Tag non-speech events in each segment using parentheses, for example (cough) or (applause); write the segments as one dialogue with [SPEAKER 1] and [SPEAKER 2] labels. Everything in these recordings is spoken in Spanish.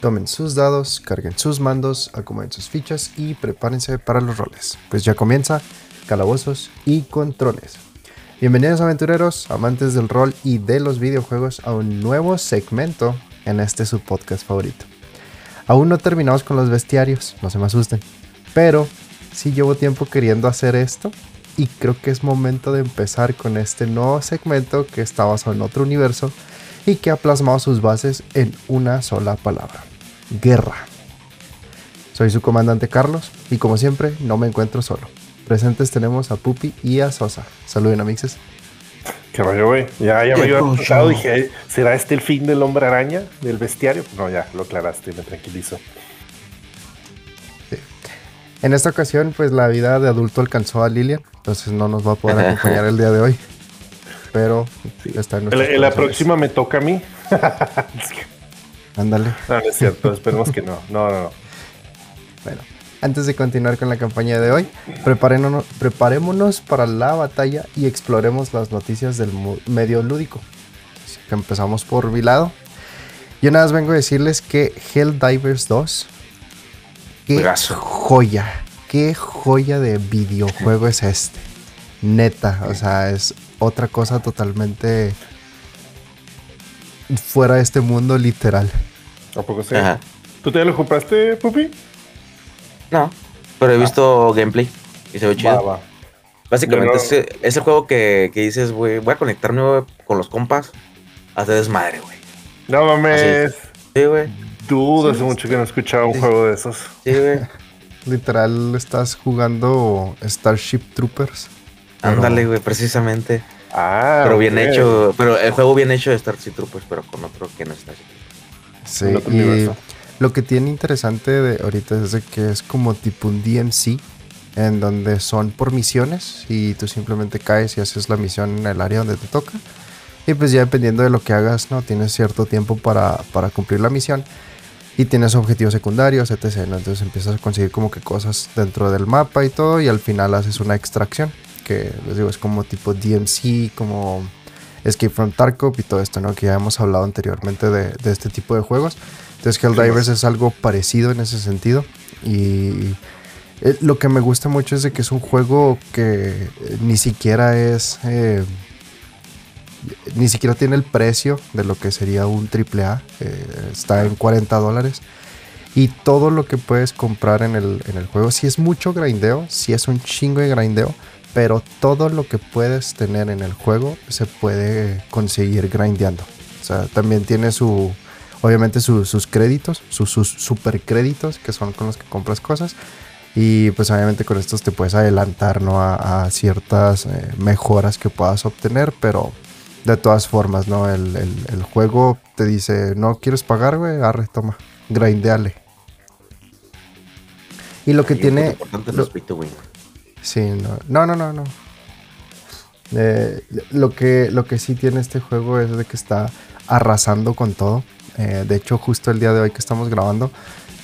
[SPEAKER 1] tomen sus dados, carguen sus mandos, acomoden sus fichas y prepárense para los roles. Pues ya comienza Calabozos y Controles. Bienvenidos aventureros, amantes del rol y de los videojuegos a un nuevo segmento en este su podcast favorito. Aún no terminamos con los bestiarios, no se me asusten, pero sí llevo tiempo queriendo hacer esto y creo que es momento de empezar con este nuevo segmento que está basado en otro universo y que ha plasmado sus bases en una sola palabra, guerra. Soy su comandante Carlos y como siempre no me encuentro solo. Presentes tenemos a Pupi y a Sosa. Saluden amixes.
[SPEAKER 2] ¿Qué rollo, güey? Ya, ya me había escuchado, dije, ¿será este el fin del hombre araña, del bestiario? No, ya, lo aclaraste, me tranquilizo.
[SPEAKER 1] En esta ocasión, pues la vida de adulto alcanzó a Lilian, entonces no nos va a poder (laughs) acompañar el día de hoy. Pero está en
[SPEAKER 2] En la próxima me toca a mí. (laughs)
[SPEAKER 1] Ándale.
[SPEAKER 2] No, no es cierto, esperemos que no. No, no, no.
[SPEAKER 1] Bueno, antes de continuar con la campaña de hoy, preparémonos, preparémonos para la batalla y exploremos las noticias del medio lúdico. Así que empezamos por mi lado. Yo nada más vengo a decirles que Helldivers 2 Qué joya, qué joya de videojuego es este. Neta, o sea, es otra cosa totalmente fuera de este mundo literal.
[SPEAKER 2] ¿A poco sí? ¿Tú te lo compraste, Pupi?
[SPEAKER 3] No, pero he ah. visto gameplay y se ve chido. Básicamente es, el juego que, dices, güey, voy a conectarme con los compas a hacer desmadre, güey.
[SPEAKER 2] No mames.
[SPEAKER 3] Sí, güey.
[SPEAKER 2] Dudo, hace mucho que no escuchaba un juego de esos.
[SPEAKER 3] Sí, güey. (laughs)
[SPEAKER 1] Literal, estás jugando Starship Troopers.
[SPEAKER 3] Ándale, güey, precisamente.
[SPEAKER 2] Ah,
[SPEAKER 3] pero bien hecho, pero el juego bien hecho de Starship Troopers, pero con otro que no es Starship
[SPEAKER 1] Troopers. Sí, y lo que tiene interesante de ahorita es de que es como tipo un DMC, en donde son por misiones y tú simplemente caes y haces la misión en el área donde te toca. Y pues ya dependiendo de lo que hagas, ¿no? Tienes cierto tiempo para, para cumplir la misión y tienes objetivos secundarios, etc. Entonces empiezas a conseguir como que cosas dentro del mapa y todo y al final haces una extracción, que les digo es como tipo DMC, como Escape from Tarkov y todo esto, ¿no? Que ya hemos hablado anteriormente de, este tipo de juegos. Entonces Helldivers es algo parecido en ese sentido y eh, lo que me gusta mucho es de que es un juego que ni siquiera es... Eh, ni siquiera tiene el precio de lo que sería un AAA. Eh, está en 40 dólares. Y todo lo que puedes comprar en el, juego, si es mucho grindeo, si es un chingo de grindeo, pero todo lo que puedes tener en el juego se puede conseguir grindeando. O sea, también tiene su, obviamente sus créditos, sus, super créditos, que son con los que compras cosas. Y pues obviamente con estos te puedes adelantar ¿no? a, ciertas eh, mejoras que puedas obtener, pero de todas formas, ¿no? El, juego te dice, no quieres pagar, güey, arre, toma, grindeale. Y lo que tiene... Lo, sí, no, no, no, no. Eh, lo, que, lo que sí tiene este juego es de que está arrasando con todo. Eh, de hecho, justo el día de hoy que estamos grabando,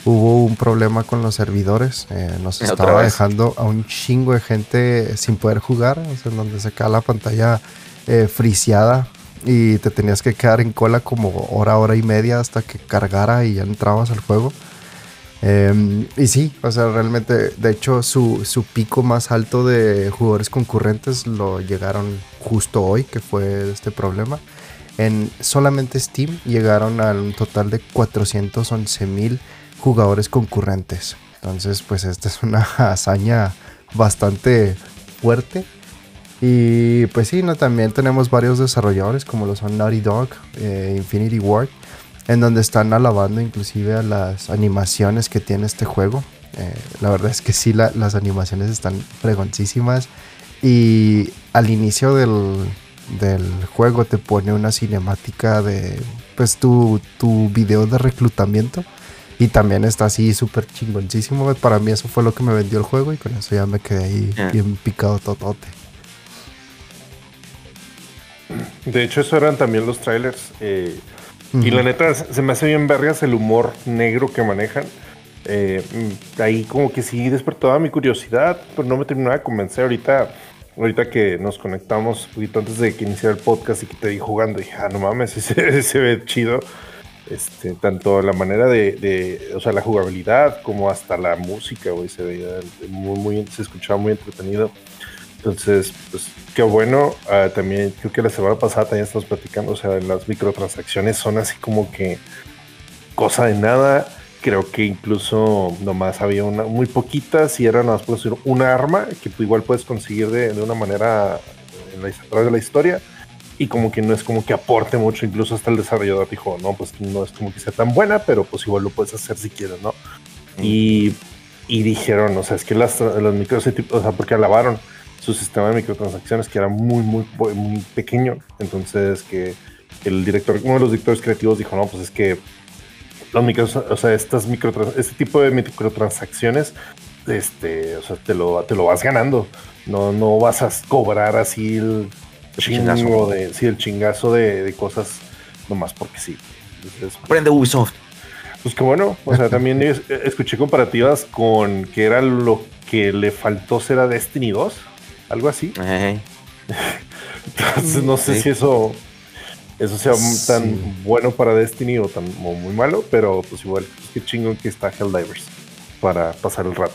[SPEAKER 1] hubo un problema con los servidores. Eh, nos (laughs) estaba dejando a un chingo de gente sin poder jugar. O sea, donde se cae la pantalla eh, friseada y te tenías que quedar en cola como hora, hora y media hasta que cargara y ya entrabas al juego. Em, y sí, o sea, realmente, de hecho, su, su, pico más alto de jugadores concurrentes lo llegaron justo hoy, que fue este problema. En solamente Steam llegaron a un total de 411 mil jugadores concurrentes. Entonces, pues esta es una (laughs) hazaña bastante fuerte y pues sí, ¿no? también tenemos varios desarrolladores como lo son Naughty Dog, eh, Infinity Ward, en donde están alabando inclusive a las animaciones que tiene este juego. Eh, la verdad es que sí, las animaciones están fregoncísimas. Y al inicio del, juego te pone una cinemática de pues tu, tu video de reclutamiento. Y también está así súper chingoncísimo. Para mí eso fue lo que me vendió el juego y con eso ya me quedé ahí bien picado totote.
[SPEAKER 2] De hecho, eso eran también los trailers. Eh, y la neta, se me hace bien vergas el humor negro que manejan. Eh, ahí como que sí despertaba mi curiosidad, pero no me terminaba de convencer. Ahorita, ahorita que nos conectamos un poquito antes de que iniciara el podcast y que te vi jugando, dije, ah, no mames, (laughs) se, se ve chido. Este, tanto la manera de, o sea, la jugabilidad como hasta la música, güey, se veía muy, muy, se escuchaba muy entretenido. Entonces, pues qué bueno. Ah, también creo que la semana pasada también estamos platicando, o sea, las microtransacciones son así como que cosa de nada. Creo que incluso nomás había una, muy poquitas y era nada más decir una arma que tú igual puedes conseguir de, una manera en la, a través de la historia y como que no es como que aporte mucho, incluso hasta el desarrollador dijo, no, pues no es como que sea tan buena, pero pues igual lo puedes hacer si quieres, ¿no? Y, y, dijeron, o sea, es que las, los micros, o sea, porque alabaron su sistema de microtransacciones que era muy, muy, muy pequeño, entonces que el director, uno de los directores creativos dijo, no, pues es que los micros, o sea, estas micro, este tipo de microtransacciones, este, o sea, te lo, te lo vas ganando, no, no vas a cobrar así el chingo de, sí, el chingazo de, cosas nomás porque sí.
[SPEAKER 3] Prende Ubisoft.
[SPEAKER 2] Pues que bueno, o sea, también (laughs) escuché comparativas con que era lo que le faltó ser a Destiny 2, algo así. Entonces no sé si eso eso sea tan bueno para Destiny o tan muy malo, pero pues igual, pues qué chingón que está Helldivers para pasar el rato.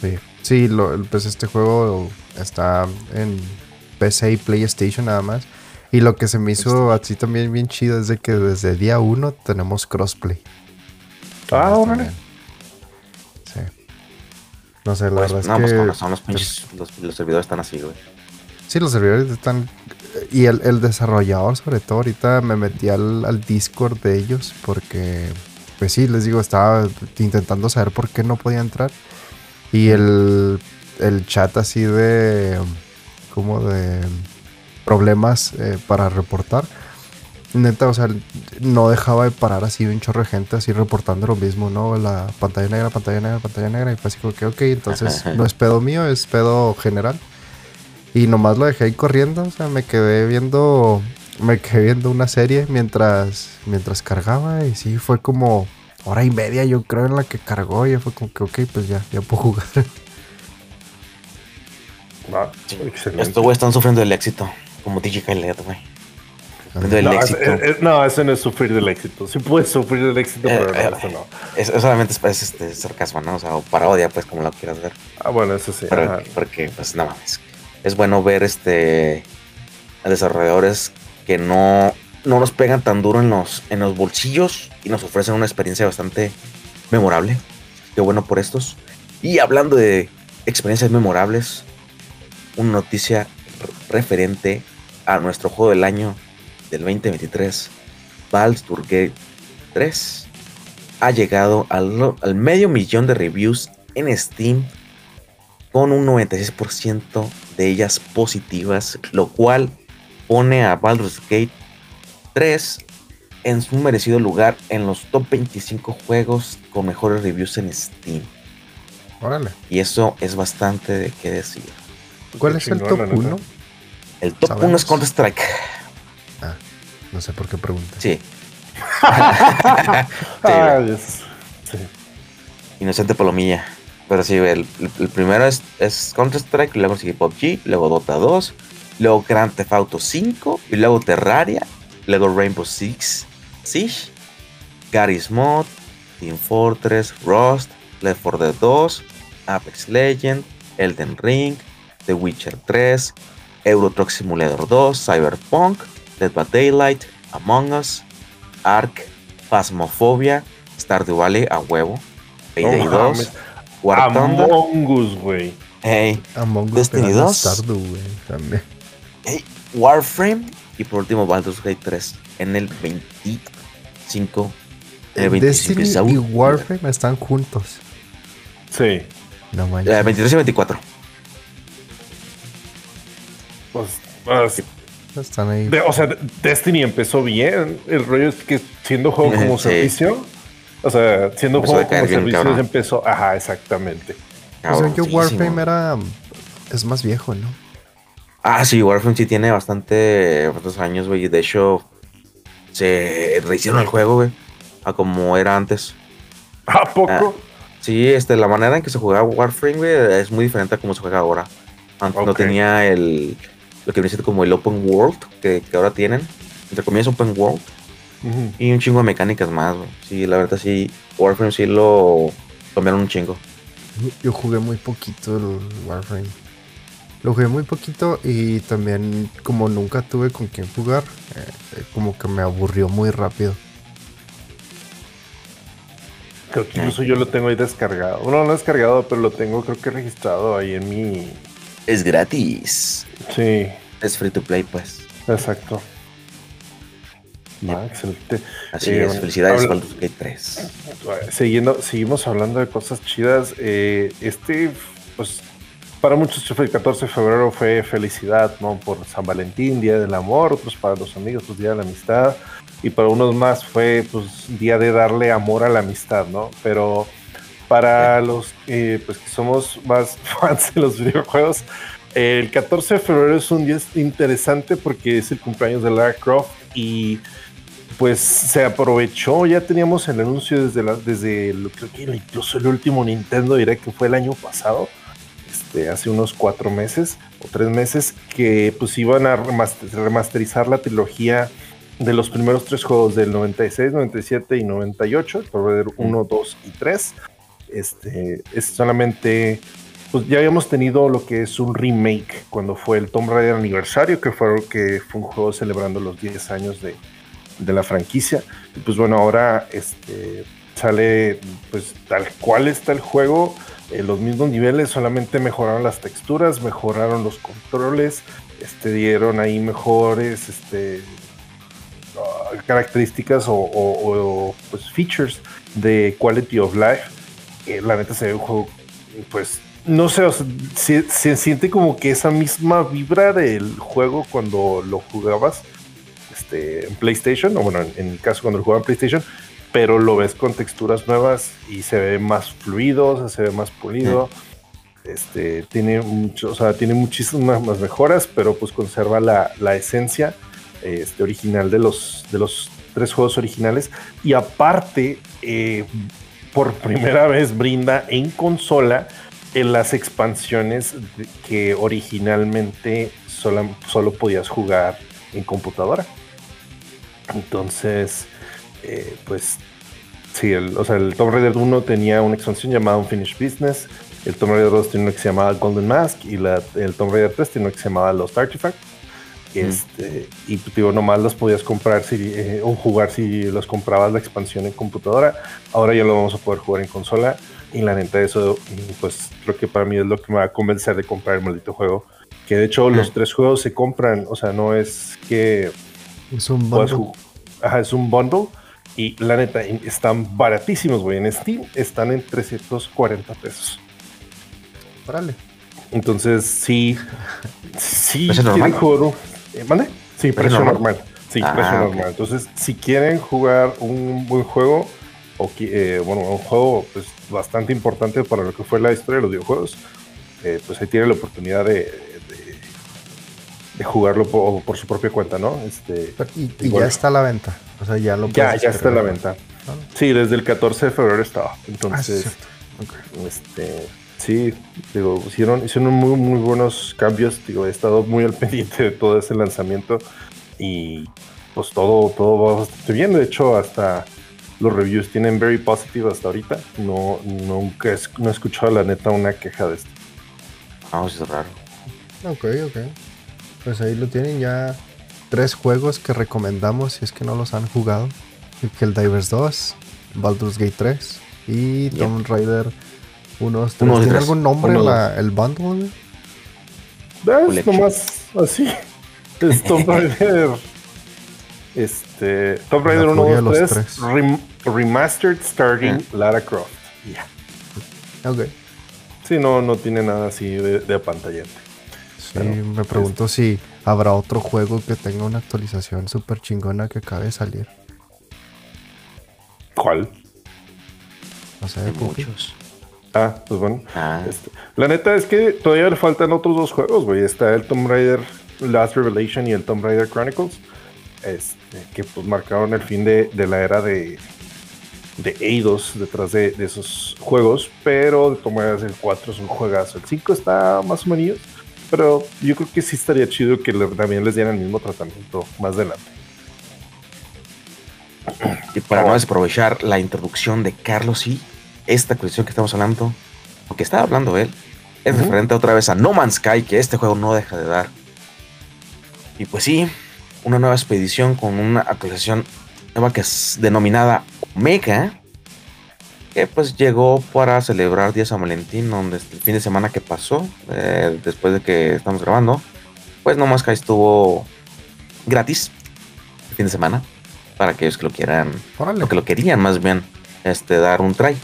[SPEAKER 1] Sí, sí pues este juego está en PC y PlayStation nada más. Y lo que se me hizo este. así también bien chido es de que desde día uno tenemos crossplay.
[SPEAKER 2] Ah, órale.
[SPEAKER 1] No sé, la
[SPEAKER 3] pues,
[SPEAKER 1] verdad
[SPEAKER 3] no, es pues, que. son los, pinches, los, servidores están así, güey.
[SPEAKER 1] Sí, los servidores están. Y el, desarrollador, sobre todo, ahorita me metí al, al, Discord de ellos porque, pues sí, les digo, estaba intentando saber por qué no podía entrar. Y el, el chat así de como de problemas eh, para reportar. Neta, o sea, no dejaba de parar así un chorro de gente así reportando lo mismo, ¿no? La pantalla negra, pantalla negra, pantalla negra. Y fue así como que, ok, entonces (laughs) no es pedo mío, es pedo general. Y nomás lo dejé ahí corriendo, o sea, me quedé viendo, me quedé viendo una serie mientras, mientras cargaba. Y sí, fue como hora y media, yo creo, en la que cargó. Y fue como que, ok, pues ya, ya puedo jugar. (laughs)
[SPEAKER 3] Ah, Estos güeyes están sufriendo del éxito, como DJ Khaled, güey.
[SPEAKER 2] Del no, éxito. no, eso no es sufrir del éxito. Sí puedes sufrir del éxito, eh, pero no, eh, eso no.
[SPEAKER 3] Eso solamente es, este, sarcasmo, ¿no? O sea, o parodia, pues, como lo quieras ver.
[SPEAKER 2] Ah, bueno, eso sí.
[SPEAKER 3] porque, pues, nada más. Es bueno ver este a desarrolladores que no, no nos pegan tan duro en los, en los bolsillos y nos ofrecen una experiencia bastante memorable. Qué bueno por estos. Y hablando de experiencias memorables, una noticia referente a nuestro juego del año del 2023, Baldur's Gate 3, ha llegado al, al medio millón de reviews en Steam con un 96% de ellas positivas, lo cual pone a Baldur's Gate 3 en su merecido lugar en los top 25 juegos con mejores reviews en Steam.
[SPEAKER 1] Órale.
[SPEAKER 3] Y eso es bastante de qué decir.
[SPEAKER 1] ¿Cuál es el top 1?
[SPEAKER 3] El top 1 es Counter Strike.
[SPEAKER 1] Ah, no sé por qué pregunta.
[SPEAKER 3] Sí. (laughs) sí, Inocente Palomilla. Pero sí, el, primero es, Counter Strike, luego sigue PUBG, luego Dota 2, luego Grand Theft Auto 5, y luego Terraria, luego Rainbow Six Siege, Garry's Mod, Team Fortress, Rust, Left 4 Dead 2, Apex Legend, Elden Ring, The Witcher 3, Euro Truck Simulator 2, Cyberpunk, Dead by Daylight, Among Us, Ark, Phasmophobia, Stardew Valley a huevo, Payday 2,
[SPEAKER 2] War Thunder. Among Us, güey.
[SPEAKER 3] Hey,
[SPEAKER 1] Among Us
[SPEAKER 3] Destiny 2.
[SPEAKER 1] Stardew, güey, también.
[SPEAKER 3] Hey, Warframe y por último Baldur's Gate 3 en el 25.
[SPEAKER 1] El 25 Destiny y Warframe están juntos.
[SPEAKER 2] Sí.
[SPEAKER 3] No manches. 23 y 24.
[SPEAKER 2] Pues, pues,
[SPEAKER 1] Están ahí.
[SPEAKER 2] o sea, Destiny empezó bien. El rollo es que siendo juego como servicio, o sea, siendo juego como servicio empezó. Ajá, exactamente.
[SPEAKER 1] o sea, que Warframe era. Es más viejo, ¿no?
[SPEAKER 3] Ah, sí, Warframe sí tiene bastante. Bastantes años, güey. De hecho, se rehicieron el juego, güey. A como era antes.
[SPEAKER 2] ¿A poco? Ah,
[SPEAKER 3] sí, este, la manera en que se jugaba Warframe, güey, es muy diferente a cómo se juega ahora. Antes no tenía el lo que viene siendo como el open world que, ahora tienen, entre comillas open world, Y un chingo de mecánicas más, Sí, la verdad sí, Warframe sí lo cambiaron un chingo.
[SPEAKER 1] Yo jugué muy poquito el Warframe. Lo jugué muy poquito y también como nunca tuve con quién jugar, eh, como que me aburrió muy rápido.
[SPEAKER 2] Creo que incluso yo lo tengo ahí descargado. Bueno, no descargado, pero lo tengo creo que registrado ahí en mi...
[SPEAKER 3] Es gratis.
[SPEAKER 2] Sí.
[SPEAKER 3] Es free to play, pues.
[SPEAKER 2] Exacto. Ah, excelente.
[SPEAKER 3] Así es, eh, felicidades Baldur's Gate 3.
[SPEAKER 2] Siguiendo, seguimos hablando de cosas chidas. Eh, este, pues, para muchos el 14 de febrero fue felicidad, ¿no? Por San Valentín, Día del Amor, otros para los amigos, pues Día de la Amistad y para unos más fue pues día de darle amor a la amistad, ¿no? Pero para los pues, que somos más (laughs) fans de los videojuegos, el 14 de febrero es un día interesante porque es el cumpleaños de Lara Croft y pues se aprovechó, ya teníamos el anuncio desde, desde creo que incluso el último Nintendo Direct que fue el año pasado, este, hace unos cuatro meses o tres meses, que pues iban a remasterizar la trilogía de los primeros tres juegos del 96, 97 y 98, ver 1, 2 y 3. Este, es solamente, pues ya habíamos tenido lo que es un remake cuando fue el Tomb Raider aniversario, que fue, que fue un juego celebrando los 10 años de, de la franquicia. Y pues bueno, ahora este, sale pues tal cual está el juego, en los mismos niveles, solamente mejoraron las texturas, mejoraron los controles, este, dieron ahí mejores este, características o, pues features de quality of life. La neta se ve un juego, pues, no sé, se, siente como que esa misma vibra del juego cuando lo jugabas este, en PlayStation, o bueno, en, mi caso cuando lo jugaba en PlayStation, pero lo ves con texturas nuevas y se ve más fluido, se ve más pulido. Este, tiene mucho, o sea, tiene muchísimas más mejoras, pero pues conserva la, la esencia este, original de los, de los tres juegos originales. Y aparte, eh, por primera vez brinda en consola en las expansiones que originalmente solo, solo podías jugar en computadora. Entonces, eh, pues sí, el, o sea, el Tomb Raider 1 tenía una expansión llamada Unfinished Business, el Tomb Raider 2 tiene una que se llamaba Golden Mask y el Tomb Raider 3 tiene una que se llamaba Lost Artifact. Este, y pues, digo, nomás los podías comprar si, eh, o jugar si los comprabas la expansión en computadora. Ahora ya lo vamos a poder jugar en consola. Y la neta, eso, pues creo que para mí es lo que me va a convencer de comprar el maldito juego. Que de hecho, los tres juegos se compran, o sea, no es que.
[SPEAKER 1] Es un bundle.
[SPEAKER 2] Ajá, es un bundle. Y la neta, están baratísimos, güey. En Steam están en 340 pesos.
[SPEAKER 1] Órale.
[SPEAKER 2] Entonces, sí. Sí, normal? Eh, ¿Mande? Sí, precio, normal? Sí, ah, precio normal. Entonces, si quieren jugar un buen juego, o eh, bueno, un juego pues, bastante importante para lo que fue la historia de los videojuegos, eh, pues ahí tienen la oportunidad de, de, jugarlo por, su propia cuenta, ¿no? Este,
[SPEAKER 1] y, ya está a la venta. O sea, ya lo
[SPEAKER 2] Ya, ya está a la venta. Ah. Sí, desde el 14 de febrero estaba. Entonces, ah, este Sí, digo, hicieron, hicieron muy, muy buenos cambios. Digo, he estado muy al (laughs) pendiente de todo ese lanzamiento y pues todo, todo va bastante bien. De hecho, hasta los reviews tienen very positive hasta ahorita. No, nunca no he escuchado la neta una queja de esto.
[SPEAKER 3] Vamos, ah, es raro.
[SPEAKER 1] Ok, ok. Pues ahí lo tienen ya tres juegos que recomendamos si es que no los han jugado. El Divers 2, Baldur's Gate 3 y Tomb Raider unos ¿Tiene algún nombre el bundle?
[SPEAKER 2] Es nomás así. Es Tomb (laughs) Raider. este. Tomb Raider 1, 2, 3. remastered starting Lara Croft.
[SPEAKER 1] Yeah. Ok.
[SPEAKER 2] Sí, no, no tiene nada así de, de pantallante.
[SPEAKER 1] Sí, me pregunto si habrá otro juego que tenga una actualización súper chingona que acabe de salir.
[SPEAKER 2] ¿Cuál?
[SPEAKER 1] No sé, muchos.
[SPEAKER 2] Ah, pues bueno. Ah. Este, la neta es que todavía le faltan otros dos juegos, güey. Está el Tomb Raider Last Revelation y el Tomb Raider Chronicles. Este, que pues marcaron el fin de, la era de, de Eidos detrás de, esos juegos. Pero de todas maneras el 4 es un juegazo. El 5 está más o menos. Pero yo creo que sí estaría chido que también les dieran el mismo tratamiento más adelante.
[SPEAKER 3] Y para no desaprovechar la introducción de Carlos y esta cuestión que estamos hablando, porque estaba hablando él, es referente otra vez a No Man's Sky, que este juego no deja de dar. Y pues sí, una nueva expedición con una actualización nueva que es denominada Omega, que pues llegó para celebrar Día San Valentín, donde el fin de semana que pasó, eh, después de que estamos grabando, pues No Man's Sky estuvo gratis el fin de semana para aquellos que lo quieran, o que lo querían más bien, este, dar un try.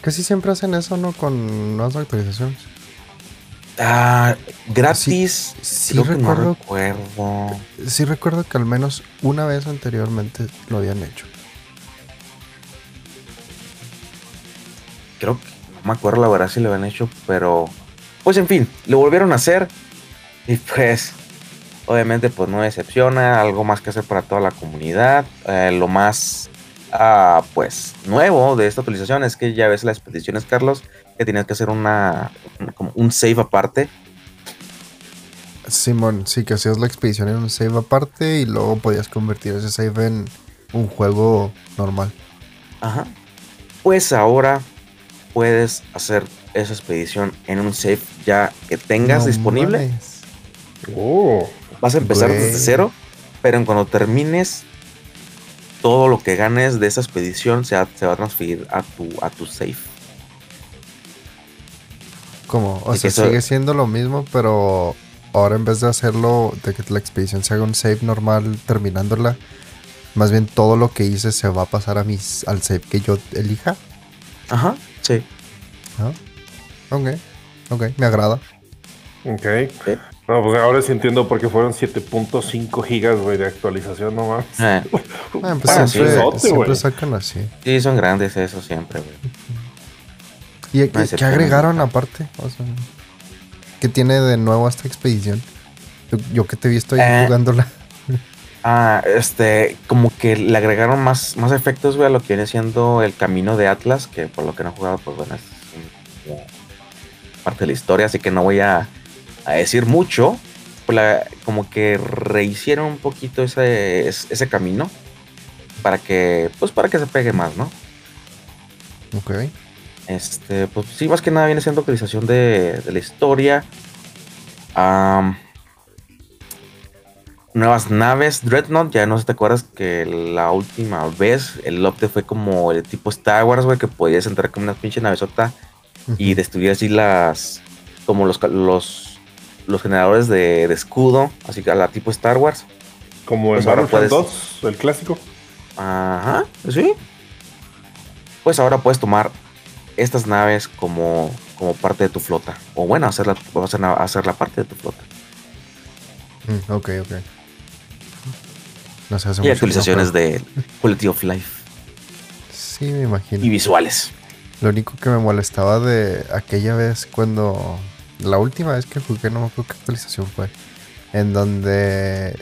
[SPEAKER 1] Casi siempre hacen eso, ¿no? Con nuevas actualizaciones.
[SPEAKER 3] Ah, gratis.
[SPEAKER 1] Sí, recuerdo, Sí recuerdo que al menos una vez anteriormente lo habían hecho.
[SPEAKER 3] Creo que no me acuerdo la verdad si lo habían hecho, pero pues en fin, lo volvieron a hacer y pues obviamente pues no decepciona, algo más que hacer para toda la comunidad. Eh, lo más ah, pues nuevo de esta actualización es que ya ves las peticiones, Carlos, que tenías que hacer una como un save aparte.
[SPEAKER 1] Simón, sí, que hacías la expedición en un save aparte y luego podías convertir ese save en un juego normal.
[SPEAKER 3] Ajá. Pues ahora puedes hacer esa expedición en un save ya que tengas disponible. Oh. Vas a empezar desde cero, pero en cuando termines, todo lo que ganes de esa expedición se, se va a transferir a tu, a tu safe.
[SPEAKER 1] ¿Cómo? O sea, sigue siendo lo mismo, pero ahora en vez de hacerlo, de que la expedición se haga un save normal terminándola, más bien todo lo que hice se va a pasar a mis, al save que yo elija.
[SPEAKER 3] Ajá, sí.
[SPEAKER 1] Ah, ok, ok, me agrada.
[SPEAKER 2] Ok. No, pues ahora sí entiendo por qué fueron 7.5 gigas, güey, de actualización nomás. Eh. (laughs)
[SPEAKER 1] ah, pues siempre, sacan así.
[SPEAKER 3] Sí, son grandes eso siempre, güey.
[SPEAKER 1] ¿Y qué, agregaron aparte? O sea, ¿Qué tiene de nuevo esta expedición? Yo, que te visto ahí eh. jugándola.
[SPEAKER 3] Ah, este, como que le agregaron más, más efectos, güey, a lo que viene siendo el camino de Atlas, que por lo que no he jugado, pues bueno, es parte de la historia, así que no voy a a decir mucho, pues como que rehicieron un poquito ese, ese camino para que, pues para que se pegue más, ¿no?
[SPEAKER 1] Ok.
[SPEAKER 3] Este, pues sí, más que nada viene siendo actualización de, la historia. nuevas naves, Dreadnought, ya no sé te acuerdas que la última vez el update fue como el tipo Star Wars, güey, que podías entrar con una pinche navezota y destruir así las, como los, los los generadores de, escudo, así que a la tipo Star Wars.
[SPEAKER 2] Como pues Battlefront 2, el clásico.
[SPEAKER 3] Ajá, sí. Pues ahora puedes tomar estas naves como, como parte de tu flota. O bueno, hacerla, a hacer la parte de tu flota.
[SPEAKER 1] Mm, ok, ok.
[SPEAKER 3] No sé, y actualizaciones de Quality of Life.
[SPEAKER 1] Sí, me imagino.
[SPEAKER 3] Y visuales.
[SPEAKER 1] Lo único que me molestaba de aquella vez cuando la última vez que jugué, no me acuerdo qué actualización fue, en donde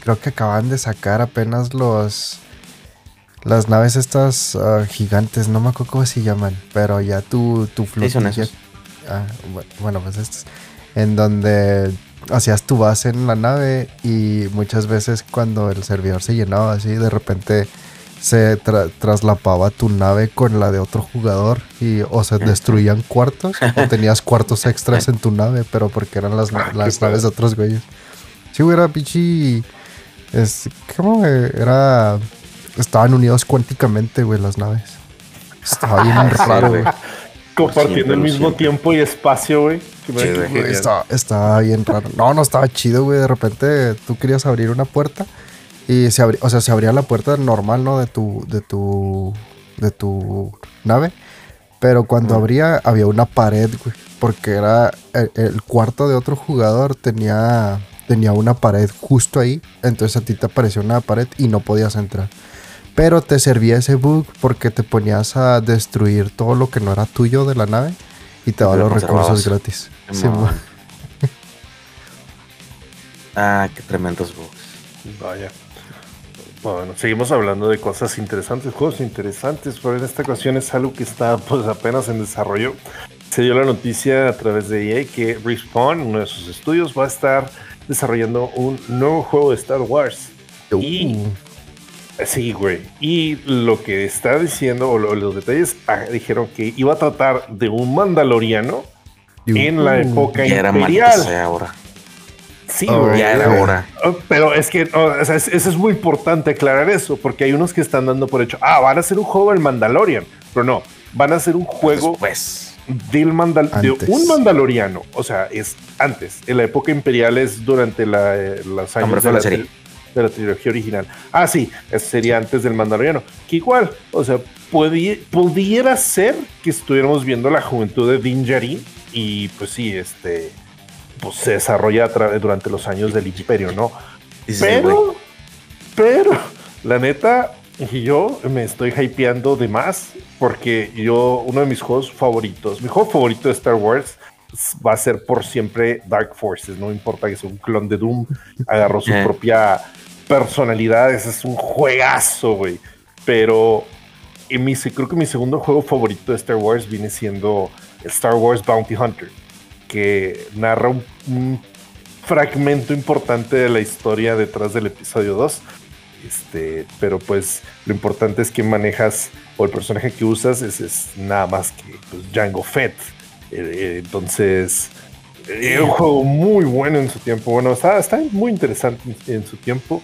[SPEAKER 1] creo que acaban de sacar apenas los las naves estas ah, gigantes, no me acuerdo cómo se llaman, pero ya tu, tu flotilla. Ah, bueno, pues estos. En donde hacías tu base en la nave y muchas veces cuando el servidor se llenaba así, de repente se traslapaba tu nave con la de otro jugador y o se destruían cuartos o (laughs) tenías cuartos extras en tu nave, pero porque eran las, ah, las naves de otros güeyes. Sí, era pichi. Es, ¿Cómo Era. Estaban unidos cuánticamente, güey, las naves. Estaba bien (laughs) raro, güey.
[SPEAKER 2] Compartiendo el mismo tiempo y espacio, güey.
[SPEAKER 1] estaba, estaba bien raro. No, no estaba chido, güey. De repente tú querías abrir una puerta y se abría, o sea, se abría la puerta normal, ¿no? De tu, de tu, de tu nave. Pero cuando abría, había una pared, güey. Porque era el, cuarto de otro jugador tenía, tenía una pared justo ahí. Entonces a ti te apareció una pared y no podías entrar. Pero te servía ese bug porque te ponías a destruir todo lo que no era tuyo de la nave y te daba los recursos gratis.
[SPEAKER 3] ah, qué tremendos bugs.
[SPEAKER 2] Vaya. Bueno, seguimos hablando de cosas interesantes, juegos interesantes, pero en esta ocasión es algo que está pues apenas en desarrollo. Se dio la noticia a través de EA que Respawn, uno de sus estudios, va a estar desarrollando un nuevo juego de Star Wars. Y Sí, güey. Y lo que está diciendo, o los detalles, ah, dijeron que iba a tratar de un mandaloriano en la época imperial.
[SPEAKER 3] ahora.
[SPEAKER 2] Sí, oh,
[SPEAKER 3] ya era hora.
[SPEAKER 2] Oh, pero es que eso es muy importante aclarar eso, porque hay unos que están dando por hecho, ah, van a hacer un juego del Mandalorian, pero no, van a hacer un juego del Mandal de un Mandaloriano. O sea, es antes. En la época imperial es durante la, eh, los años de la, serie de la trilogía original. Ah, sí, eso sería antes del Mandaloriano. Que igual, o sea, pudiera ser que estuviéramos viendo la juventud de Din Djarin y pues sí, este, pues se desarrolla durante los años del Imperio, ¿no? pero, pero, la neta, y yo me estoy hypeando de más porque yo, uno de mis juegos favoritos, mi juego favorito de Star Wars va a ser por siempre Dark Forces, no importa que sea un clon de Doom, agarró su eh. propia personalidad, ese es un juegazo, güey. Pero en mi, creo que mi segundo juego favorito de Star Wars viene siendo Star Wars Bounty Hunter, que narra un, fragmento importante de la historia detrás del episodio 2. Este, pero pues lo importante es que manejas o el personaje que usas es, nada más que pues, Django Fett. Eh, eh, entonces, es un juego muy bueno en su tiempo. Bueno, está, está muy interesante en su tiempo.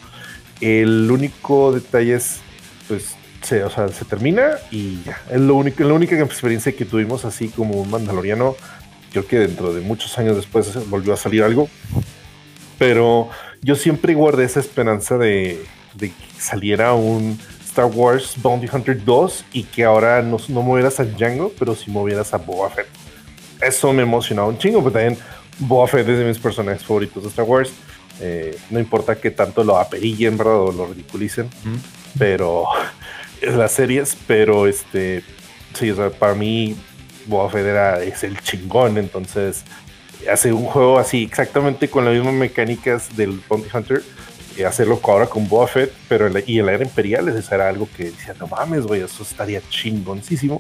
[SPEAKER 2] El único detalle es, pues, se, o sea, se termina y. Es lo único, la única experiencia que tuvimos así como un mandaloriano. Creo que dentro de muchos años después volvió a salir algo. Pero yo siempre guardé esa esperanza de, que saliera un Star Wars Bounty Hunter 2 y que ahora no, no movieras a Django, pero si movieras a Boba Fett. Eso me emocionaba un chingo, pero también Boba Fett es de mis personajes favoritos de Star Wars. Eh, no importa que tanto lo aperillen, ¿verdad? O lo ridiculicen. Pero (laughs) las series, pero este, sí, para mí Boba Fett es el chingón, entonces hace un juego así exactamente con las mismas mecánicas del Bounty Hunter, y hacerlo ahora con Boba Fett, pero y en la era imperial eso era algo que decía, no mames, güey, eso estaría chingoncísimo,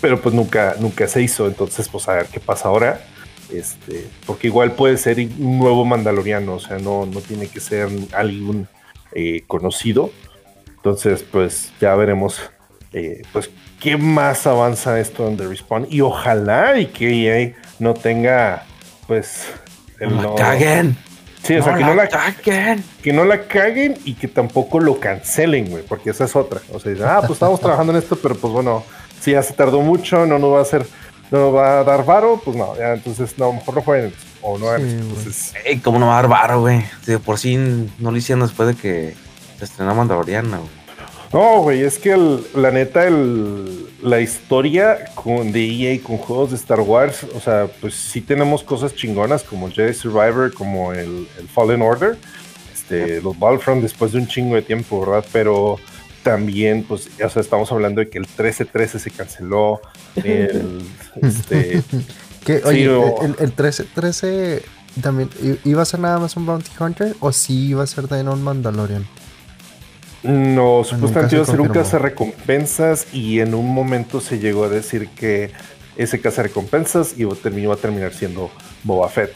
[SPEAKER 2] pero pues nunca, nunca se hizo, entonces pues a ver qué pasa ahora. Este, porque igual puede ser un nuevo mandaloriano, o sea, no, no tiene que ser algún eh, conocido, entonces, pues ya veremos, eh, pues, qué más avanza esto en The Respawn. Y ojalá y que EA no tenga, pues,
[SPEAKER 3] el no, la caguen.
[SPEAKER 2] Sí, o sea, que no la caguen. Que no la caguen y que tampoco lo cancelen, güey, porque esa es otra. O sea, ah, pues estamos trabajando en esto, pero pues bueno, si ya se tardó mucho, no nos va a hacer, no va a dar varo, pues no, ya, entonces no, mejor no jueguen o no sí, entonces,
[SPEAKER 3] ¿Cómo no va a dar varo, güey? Si por sí no lo hicieron después de que se estrenó Mandaloriana, güey.
[SPEAKER 2] No, güey, es que la neta, el, la historia con, de EA con juegos de Star Wars, o sea, pues sí tenemos cosas chingonas como Jedi Survivor, como el, Fallen Order, este, los Battlefront después de un chingo de tiempo, ¿verdad? Pero también, pues, o sea, estamos hablando de que el 13-13 se canceló, el, (laughs) este...
[SPEAKER 1] Oye, el, el 13-13 también, ¿iba a ser nada más un Bounty Hunter o sí iba a ser de un Mandalorian?
[SPEAKER 2] No, supuestamente iba a ser un recompensas y en un momento se llegó a decir que ese recompensas iba, a terminar siendo Boba Fett,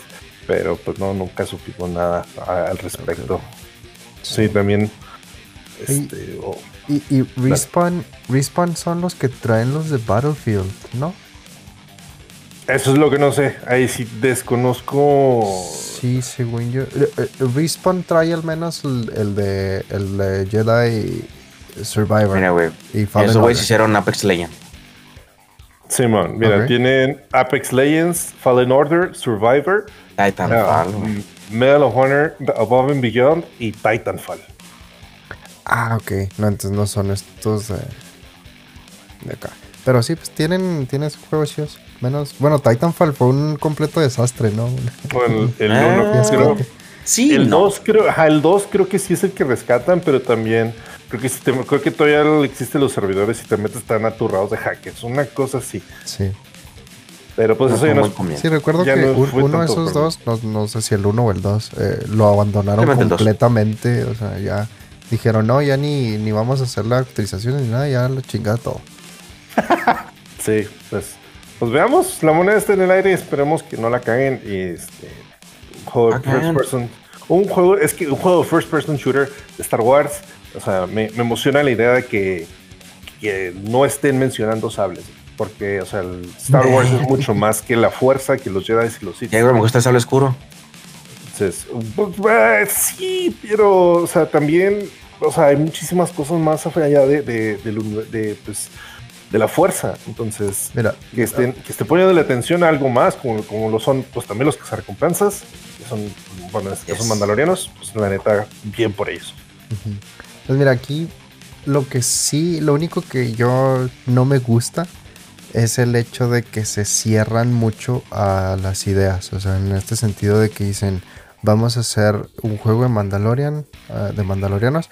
[SPEAKER 2] pero pues no, nunca supimos nada al respecto. Sí, también.
[SPEAKER 1] Este, y, y, Respawn, Respawn son los que traen los de Battlefield, ¿no?
[SPEAKER 2] Eso es lo que no sé. Ahí sí desconozco.
[SPEAKER 1] Sí, según yo. Eh, eh, Respawn trae al menos el, de, el Jedi Survivor.
[SPEAKER 3] Mira, güey. Esos güeyes hicieron Apex Legends.
[SPEAKER 2] Simón, mira, tienen Apex Legends, Fallen Order, Survivor,
[SPEAKER 3] Titanfall,
[SPEAKER 2] uh, Medal of Honor, Above and Beyond y Titanfall.
[SPEAKER 1] Ah, ok. No, entonces no son estos de, de acá. Pero sí, pues tienen, tienen juegos chidos. Menos, bueno, Titanfall fue un completo desastre, ¿no?
[SPEAKER 2] Bueno, el 1 ah, creo. Sí, el 2 creo, el 2 creo que sí es el que rescatan, pero también creo que, creo que todavía existen los servidores y también están aturrados de hackers, una cosa así.
[SPEAKER 1] Sí.
[SPEAKER 2] Pero pues eso ya no
[SPEAKER 1] es, Sí, recuerdo que uno de esos dos, no, sé si el 1 o el 2, eh, lo abandonaron completamente. O sea, ya dijeron, no, ya ni, ni vamos a hacer la actualización ni nada, ya lo chingada todo. (laughs)
[SPEAKER 2] sí, pues pues veamos, la moneda está en el aire y esperemos que no la caguen. Este, un juego de first person. Un juego, es que un juego de first person shooter de Star Wars O sea, me, emociona la idea de que, no estén mencionando sables. Porque, o sea, el Star Wars es mucho (laughs) más que la fuerza, que los Jedi y los Sith.
[SPEAKER 3] Ya, me gusta el sable oscuro.
[SPEAKER 2] Entonces, pues, eh, sí, pero, o sea, también, o sea, hay muchísimas cosas más allá de, de, de, pues, de la fuerza. Entonces, Mira, que estén, que esté poniendo la atención a algo más, como, como lo son, pues también los recompensas, que son, bueno, este son mandalorianos, pues la neta, bien por ellos.
[SPEAKER 1] Pues mira, aquí lo que sí, lo único que yo no me gusta es el hecho de que se cierran mucho a las ideas. O sea, en este sentido de que dicen, vamos a hacer un juego de Mandalorian, ah, de Mandalorianos,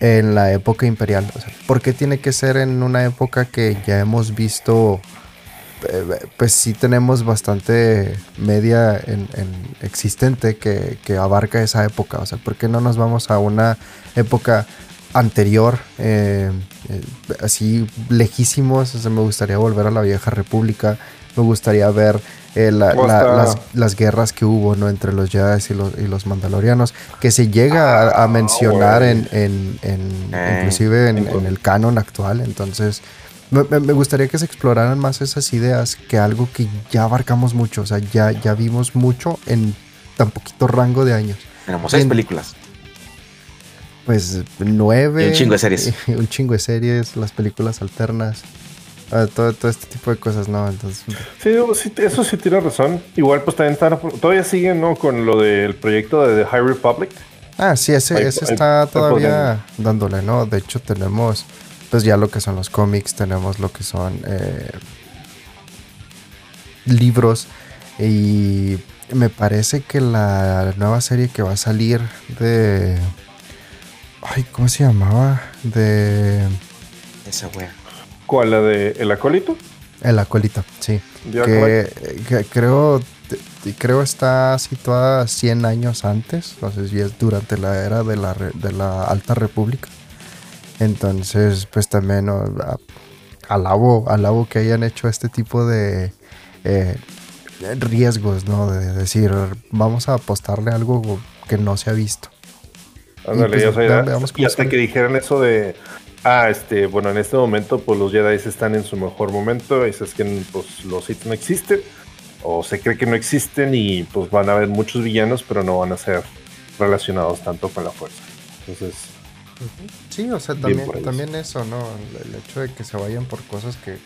[SPEAKER 1] en la época imperial. O ¿Por qué tiene que ser en una época que ya hemos visto? Eh, pues sí tenemos bastante media en, existente que, abarca esa época. O sea, ¿por qué no nos vamos a una época anterior, eh, eh, así lejísimos? Me gustaría volver a la vieja república. Me gustaría ver eh, las, guerras que hubo ¿no? entre los Jedi y los, y los Mandalorianos, que se llega a, ah, mencionar en, en, eh. inclusive en, el canon actual. Entonces, me, gustaría que se exploraran más esas ideas que algo que ya abarcamos mucho, o sea, ya, ya vimos mucho en tan poquito rango de años.
[SPEAKER 3] Tenemos seis películas.
[SPEAKER 1] Pues nueve.
[SPEAKER 3] un chingo de series. (laughs)
[SPEAKER 1] un chingo de series, las películas alternas todo, todo, este tipo de cosas, ¿no? Entonces...
[SPEAKER 2] Sí, eso sí tiene razón. Igual pues también todavía siguen, ¿no? Con lo del proyecto de The High Republic.
[SPEAKER 1] Ah, sí, ese, ese está todavía dándole, ¿no? De hecho tenemos pues ya lo que son los cómics, tenemos lo que son eh, libros y me parece que la nueva serie que va a salir de... Ay, ¿cómo se llamaba? De...
[SPEAKER 3] Esa wea.
[SPEAKER 2] ¿Cuál? ¿La de El Acólito?
[SPEAKER 1] El Acólito, sí. Que, creo, creo está situada 100 años antes, no sé si es durante la era de la, de la Alta República. Entonces, pues también alabo, alabo que hayan hecho este tipo de eh, riesgos, ¿no? De decir, vamos a apostarle algo que no se ha visto.
[SPEAKER 2] Ándale, y, pues, y hasta que dijeran eso de Ah, este, bueno, en este momento, pues los Jedi están en su mejor momento. Es, es que pues, los Sith no existen, o se cree que no existen, y pues van a haber muchos villanos, pero no van a ser relacionados tanto con la fuerza. Entonces.
[SPEAKER 1] Sí, o sea, también, también eso, ¿no? El, hecho de que se vayan por cosas que,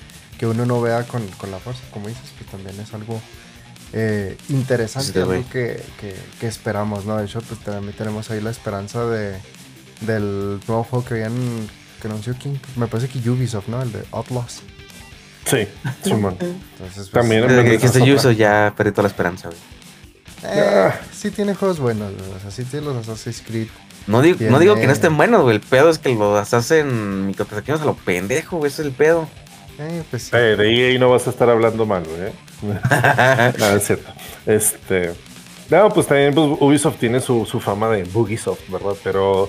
[SPEAKER 1] uno no vea con, la fuerza, como dices, que también es algo eh, interesante, algo que, que, esperamos, ¿no? De hecho, pues también tenemos ahí la esperanza de del nuevo juego que habían que anunció King. Me parece que Ubisoft, ¿no? El de Outlaws.
[SPEAKER 2] Sí, Simón. Entonces,
[SPEAKER 3] pues, También que, que este Ubisoft ya perdí toda la esperanza, güey.
[SPEAKER 1] Eh, sí tiene juegos buenos, güey. O sea, sí tiene los Assassin's Creed.
[SPEAKER 3] No digo, no digo que no estén buenos, güey. El pedo es que los hacen microtransacciones a lo pendejo, güey. Ese es el pedo.
[SPEAKER 2] Eh, pues sí. Eh, de ahí no vas a estar hablando mal, güey. ¿eh? (laughs) no, es cierto. Este. No, pues también pues, Ubisoft tiene su, su fama de Bugisoft, ¿verdad? Pero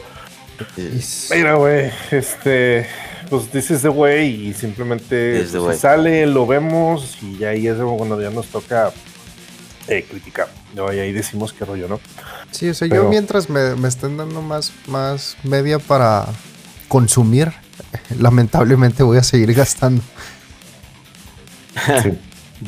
[SPEAKER 2] Mira, güey, este, pues this is the way y simplemente pues, sale, lo vemos y ahí es cuando ya nos toca eh, criticar. ¿no? Y ahí decimos qué rollo, ¿no?
[SPEAKER 1] Sí, o sea, yo mientras me, me, estén dando más, más media para consumir, (laughs) lamentablemente voy a seguir gastando.
[SPEAKER 3] Sí.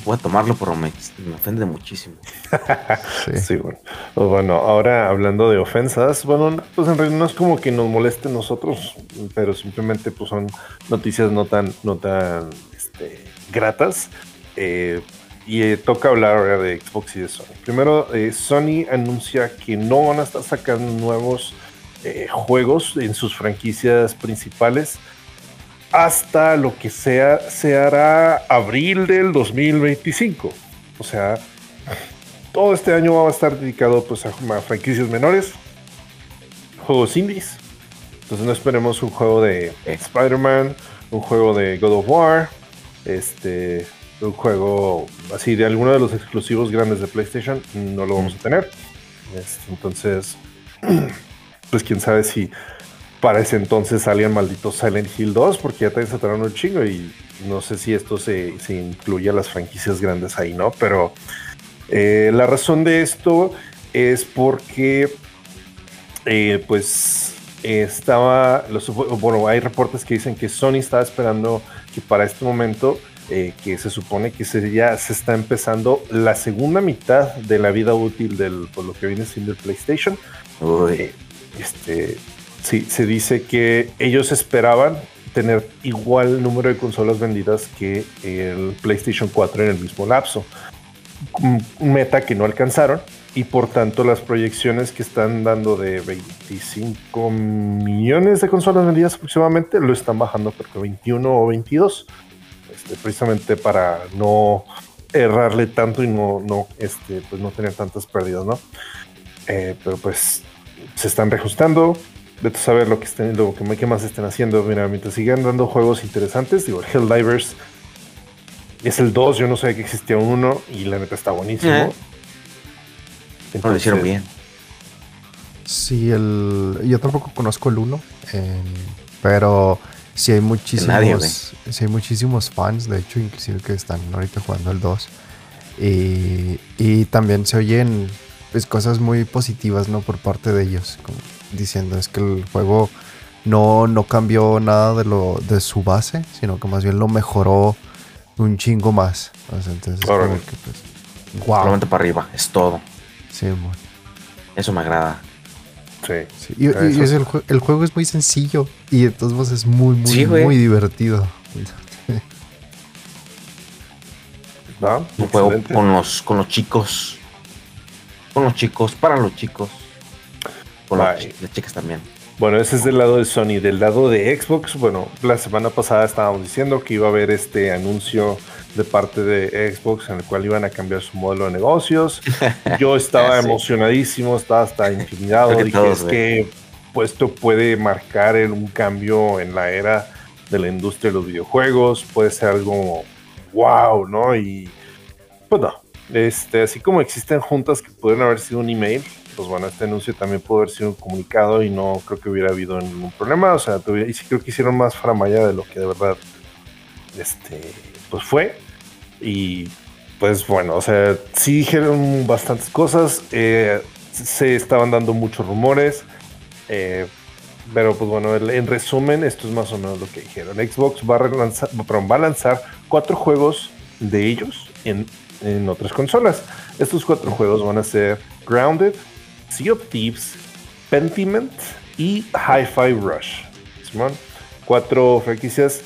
[SPEAKER 3] Voy a tomarlo, pero me, me ofende muchísimo. (laughs)
[SPEAKER 2] sí. bueno. Pues bueno, ahora hablando de ofensas, bueno, pues en realidad no es como que nos moleste nosotros, pero simplemente pues son noticias no tan, no tan este, gratas. Eh, y eh, toca hablar ahora de Xbox y de Sony. Primero, eh, Sony anuncia que no van a estar sacando nuevos juegos en sus franquicias principales hasta lo que sea, se hará abril del 2025. O sea, todo este año va a estar dedicado pues, a, franquicias menores, juegos indies. Entonces no esperemos un juego de Spider-Man, un juego de God of War, este, un juego así de alguno de los exclusivos grandes de PlayStation, no lo vamos a tener. Este, entonces, (clears throat) pues quién sabe si para ese entonces salían malditos Silent Hill 2, porque ya se trataron un chingo y no sé si esto se, se incluye a las franquicias grandes ahí, ¿no? Pero eh, la razón de esto es porque, eh, pues, estaba, los, bueno, hay reportes que dicen que Sony estaba esperando que para este momento, eh, que se supone que se, ya se está empezando la segunda mitad de la vida útil del, por lo que viene siendo el PlayStation. Este, sí, se dice que ellos esperaban tener igual número de consolas vendidas que el PlayStation 4 en el mismo lapso. Un meta que no alcanzaron y por tanto las proyecciones que están dando de 25 millones de consolas vendidas aproximadamente lo están bajando porque 21 o 22 este, precisamente para no errarle tanto y no, no, este, pues no tener tantas pérdidas, ¿no? Eh, pero pues se están reajustando. De saber lo que estén, lo que, más estén haciendo. Mira, mientras sigan dando juegos interesantes, digo, Helldivers es el 2, yo no sabía que existía un 1 y la neta está buenísimo. Eh
[SPEAKER 3] no lo hicieron bien.
[SPEAKER 1] Sí, el, yo tampoco conozco el 1, pero sí hay muchísimos, hay muchísimos fans, de hecho, inclusive que están ahorita jugando el 2. Y, también se oyen pues, cosas muy positivas, ¿no? Por parte de ellos, diciendo es que el juego no, no cambió nada de lo de su base, sino que más bien lo mejoró un chingo más. entonces, como que,
[SPEAKER 3] pues, wow. para arriba, es todo.
[SPEAKER 1] Sí,
[SPEAKER 3] Eso me agrada.
[SPEAKER 2] Sí.
[SPEAKER 1] Y, el, juego es muy sencillo y de todos modos es muy, muy, muy divertido. (laughs)
[SPEAKER 3] Un juego con los, con los chicos. Con los chicos, para los chicos. Con las chicas también.
[SPEAKER 2] Bueno, ese es del lado de Sony. Del lado de Xbox, bueno, la semana pasada estábamos diciendo que iba a haber este anuncio de parte de Xbox en el cual iban a cambiar su modelo de negocios. (laughs) Yo estaba emocionadísimo, estaba hasta (laughs) intimidado. Dije, es que pues, esto puede marcar un cambio en la era de la industria de los videojuegos, puede ser algo wow, ¿no? Y pues no, este, así como existen juntas que pueden haber sido un email, pues bueno, este anuncio también pudo haber sido un comunicado y no creo que hubiera habido ningún problema. O sea, y sí creo que hicieron más faramaya de lo que de verdad este, pues fue. Y pues bueno, o sea, sí dijeron bastantes cosas, eh, se estaban dando muchos rumores, eh, pero pues bueno, en resumen, esto es más o menos lo que dijeron. Xbox va a, lanzar, va a lanzar cuatro juegos de ellos en, en otras consolas. Estos cuatro juegos van a ser Grounded, Sea of Thieves, Pentiment y Hi-Fi Rush. Cuatro franquicias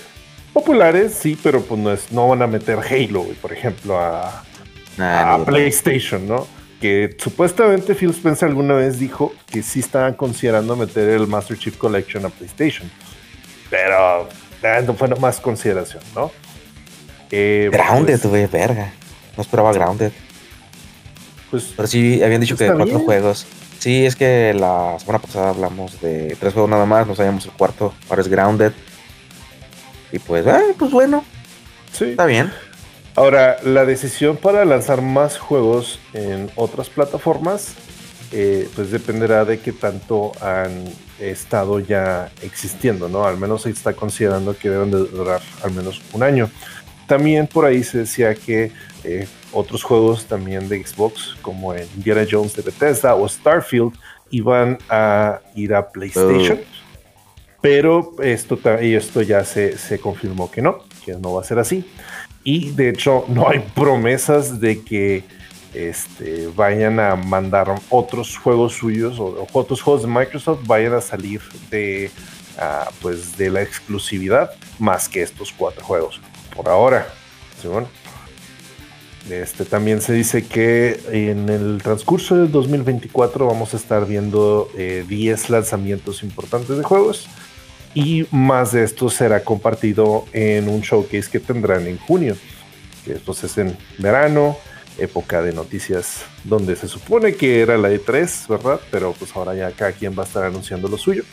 [SPEAKER 2] populares, sí, pero pues no, es, no van a meter Halo, por ejemplo, a, PlayStation, ¿no? Que supuestamente Phil Spencer alguna vez dijo que sí estaban considerando meter el Master Chief Collection a PlayStation. Pero eh, no fue más consideración, ¿no?
[SPEAKER 3] Eh, Grounded, pues, güey, verga. No esperaba Grounded. Pues, Pero sí, habían dicho que cuatro juegos. Sí, es que la semana pasada hablamos de tres juegos nada más, no sabíamos el cuarto, ahora es Grounded. Y pues, ah, pues bueno. Sí. Está bien.
[SPEAKER 2] Ahora, la decisión para lanzar más juegos en otras plataformas, eh, pues dependerá de qué tanto han estado ya existiendo, ¿no? Al menos se está considerando que deben de durar al menos un año. También por ahí se decía que eh, otros juegos también de Xbox, como en Indiana Jones de Bethesda o Starfield, iban a ir a PlayStation. Oh. Pero esto, esto ya se, se confirmó que no, que no va a ser así. Y de hecho (laughs) no hay promesas de que este, vayan a mandar otros juegos suyos o, otros juegos de Microsoft vayan a salir de, ah, pues de la exclusividad más que estos cuatro juegos. Por ahora. Este, también se dice que en el transcurso del 2024 vamos a estar viendo 10 eh, lanzamientos importantes de juegos y más de esto será compartido en un showcase que tendrán en junio, que entonces es en verano, época de noticias donde se supone que era la E3, ¿verdad? Pero pues ahora ya cada quien va a estar anunciando lo suyo.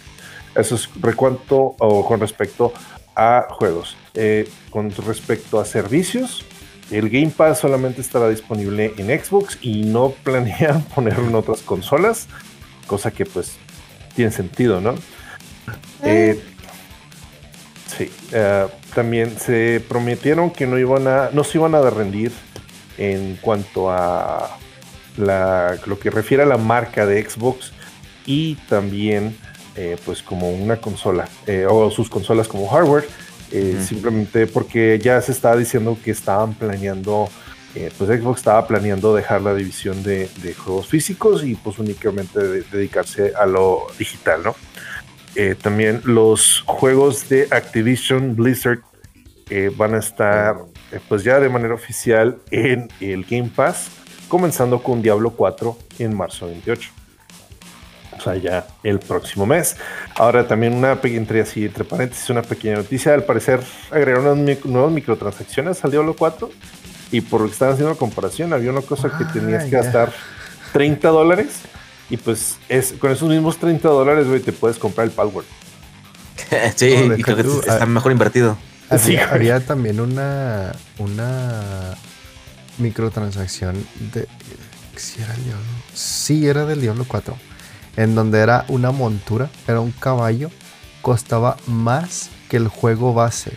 [SPEAKER 2] Eso es recuanto o con respecto a juegos. Eh, con respecto a servicios, el Game Pass solamente estará disponible en Xbox y no (laughs) planean ponerlo en otras consolas, cosa que pues tiene sentido, ¿no? Eh, sí, eh, también se prometieron que no iban a, no se iban a rendir en cuanto a la, lo que refiere a la marca de Xbox y también eh, pues como una consola o sus consolas como hardware, simplemente porque ya se estaba diciendo que estaban planeando pues Xbox estaba planeando dejar la división de, juegos físicos y pues únicamente dedicarse a lo digital, ¿no? también los juegos de Activision Blizzard van a estar pues ya de manera oficial en el Game Pass comenzando con Diablo 4 en marzo 28. O sea, ya el próximo mes. Ahora también una entre así, entre paréntesis, una pequeña noticia. Al parecer agregaron nuevas microtransacciones al Diablo 4. Y por lo que estaban haciendo la comparación, había una cosa que tenías que gastar 30 dólares. Y pues es, con esos mismos 30 dólares, güey, te puedes comprar el Palworld. (laughs)
[SPEAKER 3] sí, y creo que está ah, mejor invertido.
[SPEAKER 1] Sí, había también una, una microtransacción de. ¿Si era el Diablo? Sí, era del Diablo 4. En donde era una montura, era un caballo, costaba más que el juego base.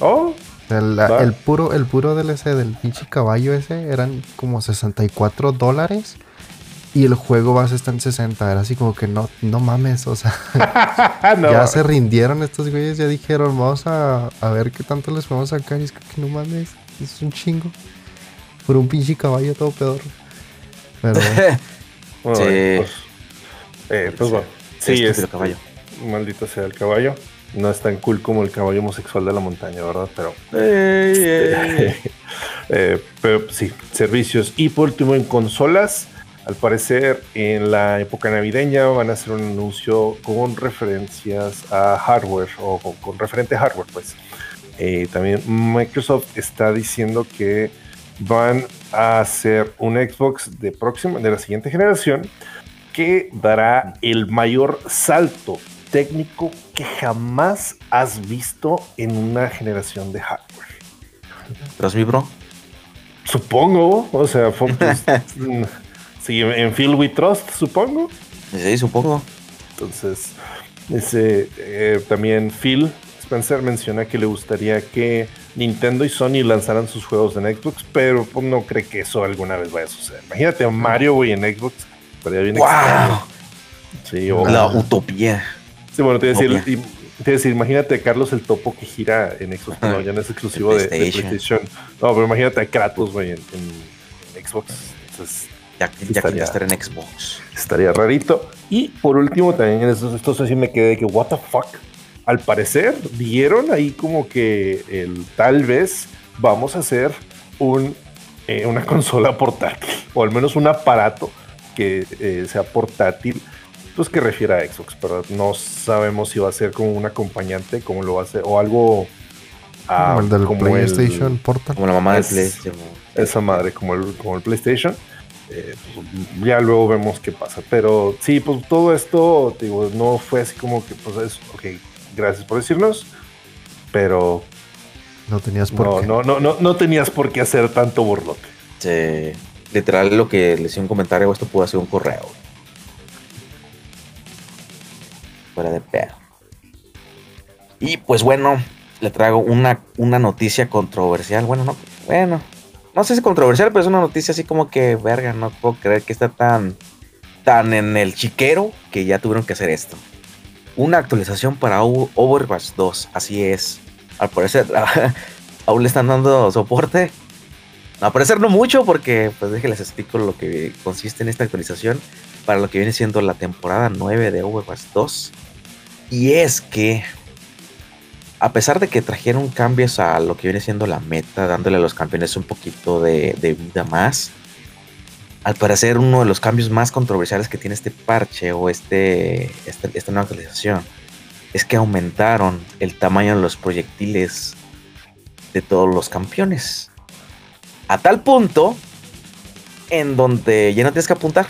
[SPEAKER 2] Oh.
[SPEAKER 1] El, puro, el puro DLC del pinche caballo ese eran como 64 dólares. Y el juego base está en 60. Era así como que no, no mames. O sea, (laughs) ya se rindieron estos güeyes. Ya dijeron, vamos a, a ver qué tanto les podemos sacar. Y es que no mames, es un chingo por un pinche caballo todo peor. Pero (laughs)
[SPEAKER 2] bueno. sí. Pues, eh, pues bueno. Sí, es el caballo. Maldito sea el caballo. No es tan cool como el caballo homosexual de la montaña, ¿verdad? Pero. (laughs) Eh, pero sí, servicios. Y por último, en consolas. Al parecer, en la época navideña van a hacer un anuncio con referencias a hardware o con, referente a hardware, pues. Eh, también Microsoft está diciendo que van a hacer un Xbox de, próxima, de la siguiente generación que dará el mayor salto técnico que jamás has visto en una generación de hardware.
[SPEAKER 3] ¿Tras mi bro?
[SPEAKER 2] Supongo, o sea, (laughs) sí, en Phil We Trust, supongo.
[SPEAKER 3] Sí, supongo.
[SPEAKER 2] Entonces, ese, eh, también Phil Spencer menciona que le gustaría que Nintendo y Sony lanzaran sus juegos en Xbox, pero pues, no cree que eso alguna vez vaya a suceder. Imagínate a Mario, güey, en Xbox. Estaría bien
[SPEAKER 3] wow. Sí, La utopía.
[SPEAKER 2] Sí, bueno, te voy a decir, te decir, imagínate a Carlos el Topo que gira en Xbox. No, ya no es exclusivo de, PlayStation. No, pero imagínate a Kratos, güey, en, Xbox. Entonces,
[SPEAKER 3] ya, ya estaría, estar en Xbox.
[SPEAKER 2] Estaría rarito. Y por último, también en estos, estos así me quedé de que, what the fuck al parecer dieron ahí como que el tal vez vamos a hacer un, eh, una (laughs) consola portátil o al menos un aparato que eh, sea portátil pues que refiera a Xbox pero no sabemos si va a ser como un acompañante como lo va a hacer o algo
[SPEAKER 1] como el del PlayStation Portal
[SPEAKER 3] como la mamá del PlayStation
[SPEAKER 2] esa madre como el, como el PlayStation eh, pues, ya luego vemos qué pasa pero sí pues todo esto digo no fue así como que pues es ok gracias por decirnos, pero
[SPEAKER 1] no tenías por
[SPEAKER 2] no,
[SPEAKER 1] qué.
[SPEAKER 2] No, no, no, no tenías por qué hacer tanto borlote.
[SPEAKER 3] Sí. Literal, lo que le hice un comentario, esto pudo ser un correo. Fuera de pedo. Y pues bueno, le traigo una, una noticia controversial. Bueno, no, bueno, no sé si controversial, pero es una noticia así como que, verga, no puedo creer que está tan, tan en el chiquero que ya tuvieron que hacer esto una actualización para Overwatch 2. Así es. Al parecer, (laughs) aún le están dando soporte. Al parecer no mucho, porque pues déjenles explico lo que consiste en esta actualización para lo que viene siendo la temporada 9 de Overwatch 2. Y es que, a pesar de que trajeron cambios a lo que viene siendo la meta, dándole a los campeones un poquito de, de vida más, al parecer uno de los cambios más controversiales que tiene este parche o este, este, esta nueva actualización es que aumentaron el tamaño de los proyectiles de todos los campeones. A tal punto en donde ya no tienes que apuntar.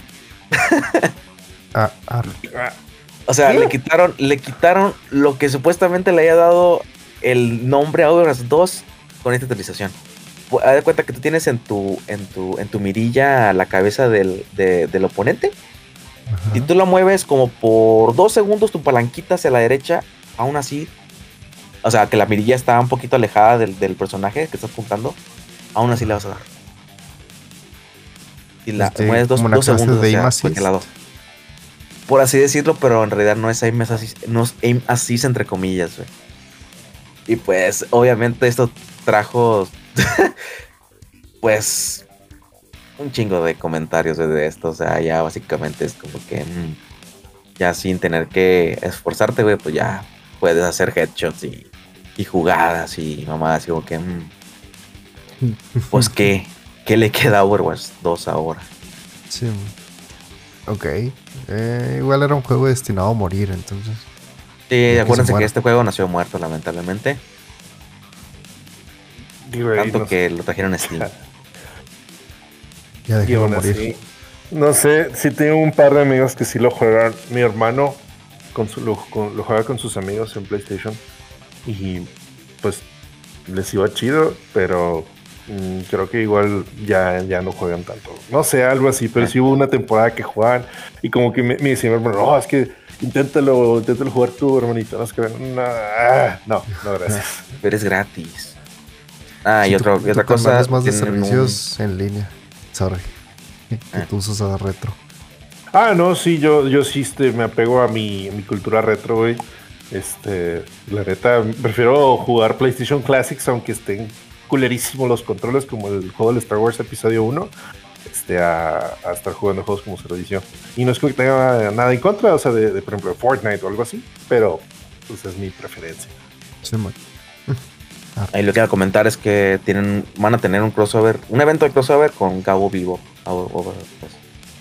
[SPEAKER 1] Ah, ah.
[SPEAKER 3] O sea, le quitaron, le quitaron lo que supuestamente le haya dado el nombre a Overwatch 2 con esta actualización haz de cuenta que tú tienes en tu, en tu, en tu mirilla la cabeza del, oponente. Y tú la mueves como por dos segundos tu palanquita hacia la derecha, aún así, o sea, que la mirilla está un poquito alejada del, personaje que estás apuntando, aún así le vas a dar. Y la este, mueves dos, segundos hacia, lado. por así decirlo, pero en realidad no es aim assist, no es aim assist entre comillas, güey. Y pues, obviamente esto trajo, (laughs) pues, un chingo de comentarios de esto. O sea, ya básicamente es como que, mm, ya sin tener que esforzarte, güey, pues ya puedes hacer headshots y, y jugadas y mamadas, y como que, mm, (laughs) pues, ¿qué, ¿qué le queda a Overwatch 2 ahora?
[SPEAKER 1] Sí, Ok. Eh, igual era un juego destinado a morir, entonces.
[SPEAKER 3] Sí, acuérdense que este juego nació muerto, lamentablemente. Tanto que lo trajeron a Steam. (laughs)
[SPEAKER 1] ya dejó morir.
[SPEAKER 2] No sé, si tengo un par de amigos que sí lo juegan. Mi hermano con su, lo, juega con sus amigos en PlayStation. Y pues les iba chido, pero creo que igual ya, ya no juegan tanto. No sé, algo así, pero sí hubo una temporada que jugaban y como que me, me decían, hermano, no, es que inténtalo, inténtalo jugar tú, hermanito. No, es que, no, ah, no, gracias. (laughs)
[SPEAKER 3] Pero es gratis. Ah, y, otra, otra cosa.
[SPEAKER 1] Es más de servicios en línea. Sorry. Que ah. tú usas a retro.
[SPEAKER 2] Ah, no, sí, yo, yo sí este, me apego a mi, mi cultura retro, güey. Este, la neta, prefiero jugar PlayStation Classics aunque estén culerísimo los controles como el juego del Star Wars Episodio 1 este, a, estar jugando juegos como servicio. Y no es que tenga nada en contra, o sea, de, por ejemplo, de Fortnite o algo así, pero pues es mi preferencia. Sí, (laughs)
[SPEAKER 3] Ahí lo que iba a comentar es que tienen, van a tener un crossover, un evento de crossover con Cabo Vivo.
[SPEAKER 2] Pues.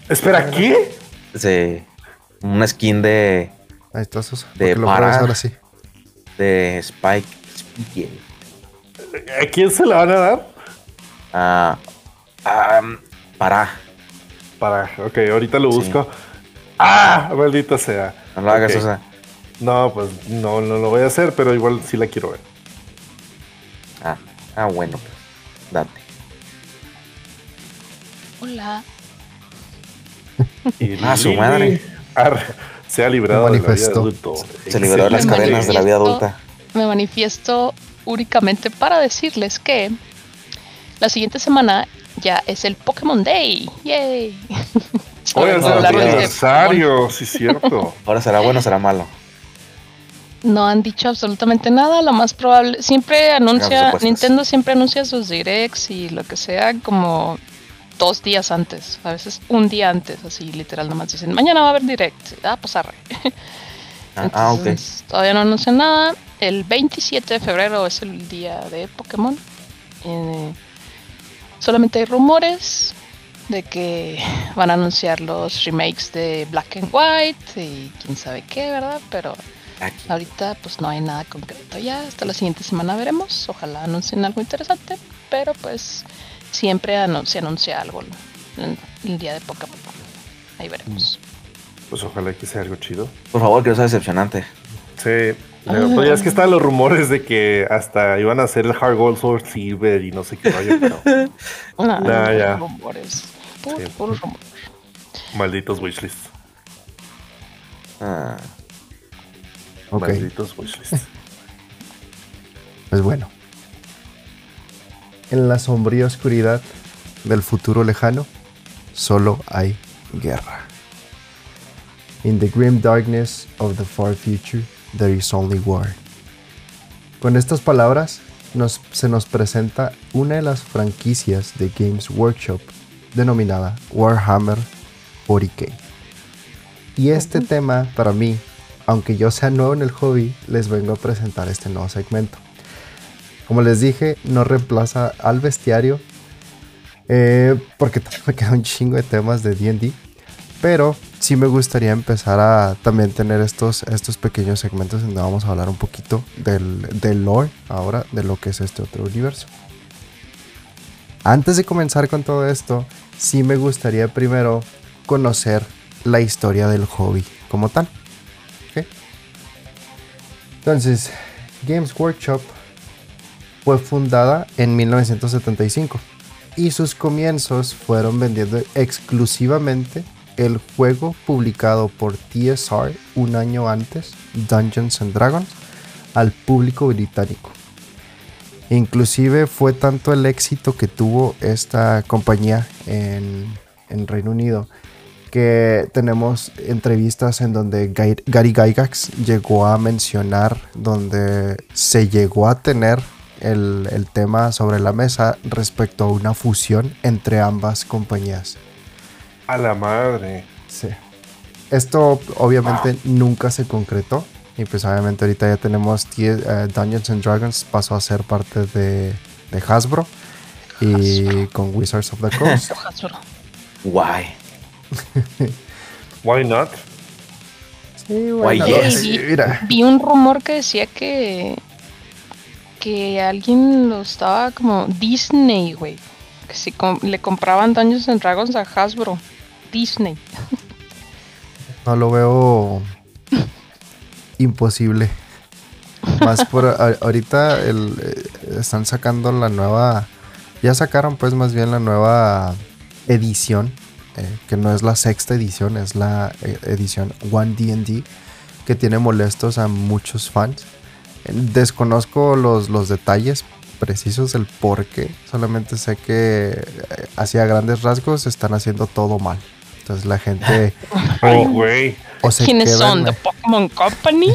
[SPEAKER 2] Espera, ¿qué?
[SPEAKER 3] Sí, una skin de.
[SPEAKER 1] Ahí está, De para, ahora sí.
[SPEAKER 3] De Spike
[SPEAKER 2] ¿A quién se la van a dar?
[SPEAKER 3] Ah, para.
[SPEAKER 2] Para, ok, ahorita lo busco. ¡Ah! Maldita sea.
[SPEAKER 3] No lo hagas, o sea.
[SPEAKER 2] No, pues no, no lo voy a hacer, pero igual sí la quiero ver.
[SPEAKER 3] Ah, ah bueno, pues. Date.
[SPEAKER 4] Hola.
[SPEAKER 3] Y (laughs) ah, su madre.
[SPEAKER 2] se ha librado de la vida adulta.
[SPEAKER 3] Se liberó de las cadenas de la vida adulta.
[SPEAKER 4] Me manifiesto únicamente para decirles que la siguiente semana ya es el Pokémon Day. ¡Yay! (laughs)
[SPEAKER 2] Hoy es el aniversario, sí, cierto. (laughs)
[SPEAKER 3] Ahora será bueno o será malo.
[SPEAKER 4] No han dicho absolutamente nada. Lo más probable, siempre anuncia, Nintendo siempre anuncia sus directs y lo que sea como dos días antes, a veces un día antes, así literal, nomás dicen, mañana va a haber direct. Ah, pues arre. (laughs)
[SPEAKER 3] ah, ah ok.
[SPEAKER 4] Todavía no anuncian nada el 27 de febrero es el día de Pokémon. Eh, solamente hay rumores de que van a anunciar los remakes de Black and White y quién sabe qué, ¿verdad? Pero ahorita pues no hay nada concreto ya. Hasta la siguiente semana veremos. Ojalá anuncien algo interesante, pero pues siempre se anuncia algo el, el día de Pokémon. Ahí veremos.
[SPEAKER 2] Pues ojalá que sea algo chido.
[SPEAKER 3] Por favor, que no sea decepcionante.
[SPEAKER 2] Sí, pues ya es que están los rumores de que hasta iban a hacer el Hard Gold Sword Silver y no sé qué vaya, pero. (laughs)
[SPEAKER 4] nah, ya. Rumores. Por,
[SPEAKER 2] Malditos wishlists.
[SPEAKER 3] Ah.
[SPEAKER 2] Malditos wishlists. (laughs)
[SPEAKER 1] pues bueno. En la sombría oscuridad del futuro lejano, solo hay guerra. In the grim darkness of the far future, There is only war. Con estas palabras se nos presenta una de las franquicias de Games Workshop denominada Warhammer 40k. Y este tema para mí, aunque yo sea nuevo en el hobby, les vengo a presentar este nuevo segmento. Como les dije, no reemplaza al bestiario, eh, porque (laughs) me queda un chingo de temas de DD, pero sí me gustaría empezar a también tener estos, estos pequeños segmentos donde vamos a hablar un poquito del, del lore ahora, de lo que es este otro universo. Antes de comenzar con todo esto, sí me gustaría primero conocer la historia del hobby como tal. Entonces, Games Workshop fue fundada en 1975 y sus comienzos fueron vendiendo exclusivamente el juego publicado por TSR un año antes, Dungeons and Dragons, al público británico. Inclusive fue tanto el éxito que tuvo esta compañía en, Reino Unido que tenemos entrevistas en donde Gary Gygax llegó a mencionar, donde se llegó a tener el, el, tema sobre la mesa respecto a una fusión entre ambas compañías.
[SPEAKER 2] A la madre.
[SPEAKER 1] Sí. Esto obviamente nunca se concretó. Y pues obviamente ahorita ya tenemos uh, Dungeons and Dragons pasó a ser parte de, de Hasbro. Y con Wizards of the Coast. (laughs) (laughs)
[SPEAKER 3] Why?
[SPEAKER 2] Why not?
[SPEAKER 1] Sí, bueno,
[SPEAKER 4] vi, vi, un rumor que decía que que alguien lo estaba como Disney, güey. Que si le compraban Dungeons and Dragons a Hasbro. Disney.
[SPEAKER 1] No lo veo imposible. Más por ahorita eh, están sacando la nueva. Ya sacaron pues más bien la nueva edición. Eh, que no es la sexta edición, es la eh, edición One DD. Que tiene molestos a muchos fans. Desconozco los, los detalles precisos del por qué. Solamente sé que hacia grandes rasgos están haciendo todo mal. Entonces la gente. (laughs) (laughs)
[SPEAKER 2] oh, güey.
[SPEAKER 4] ¿Quiénes son? ¿The Pokémon Company?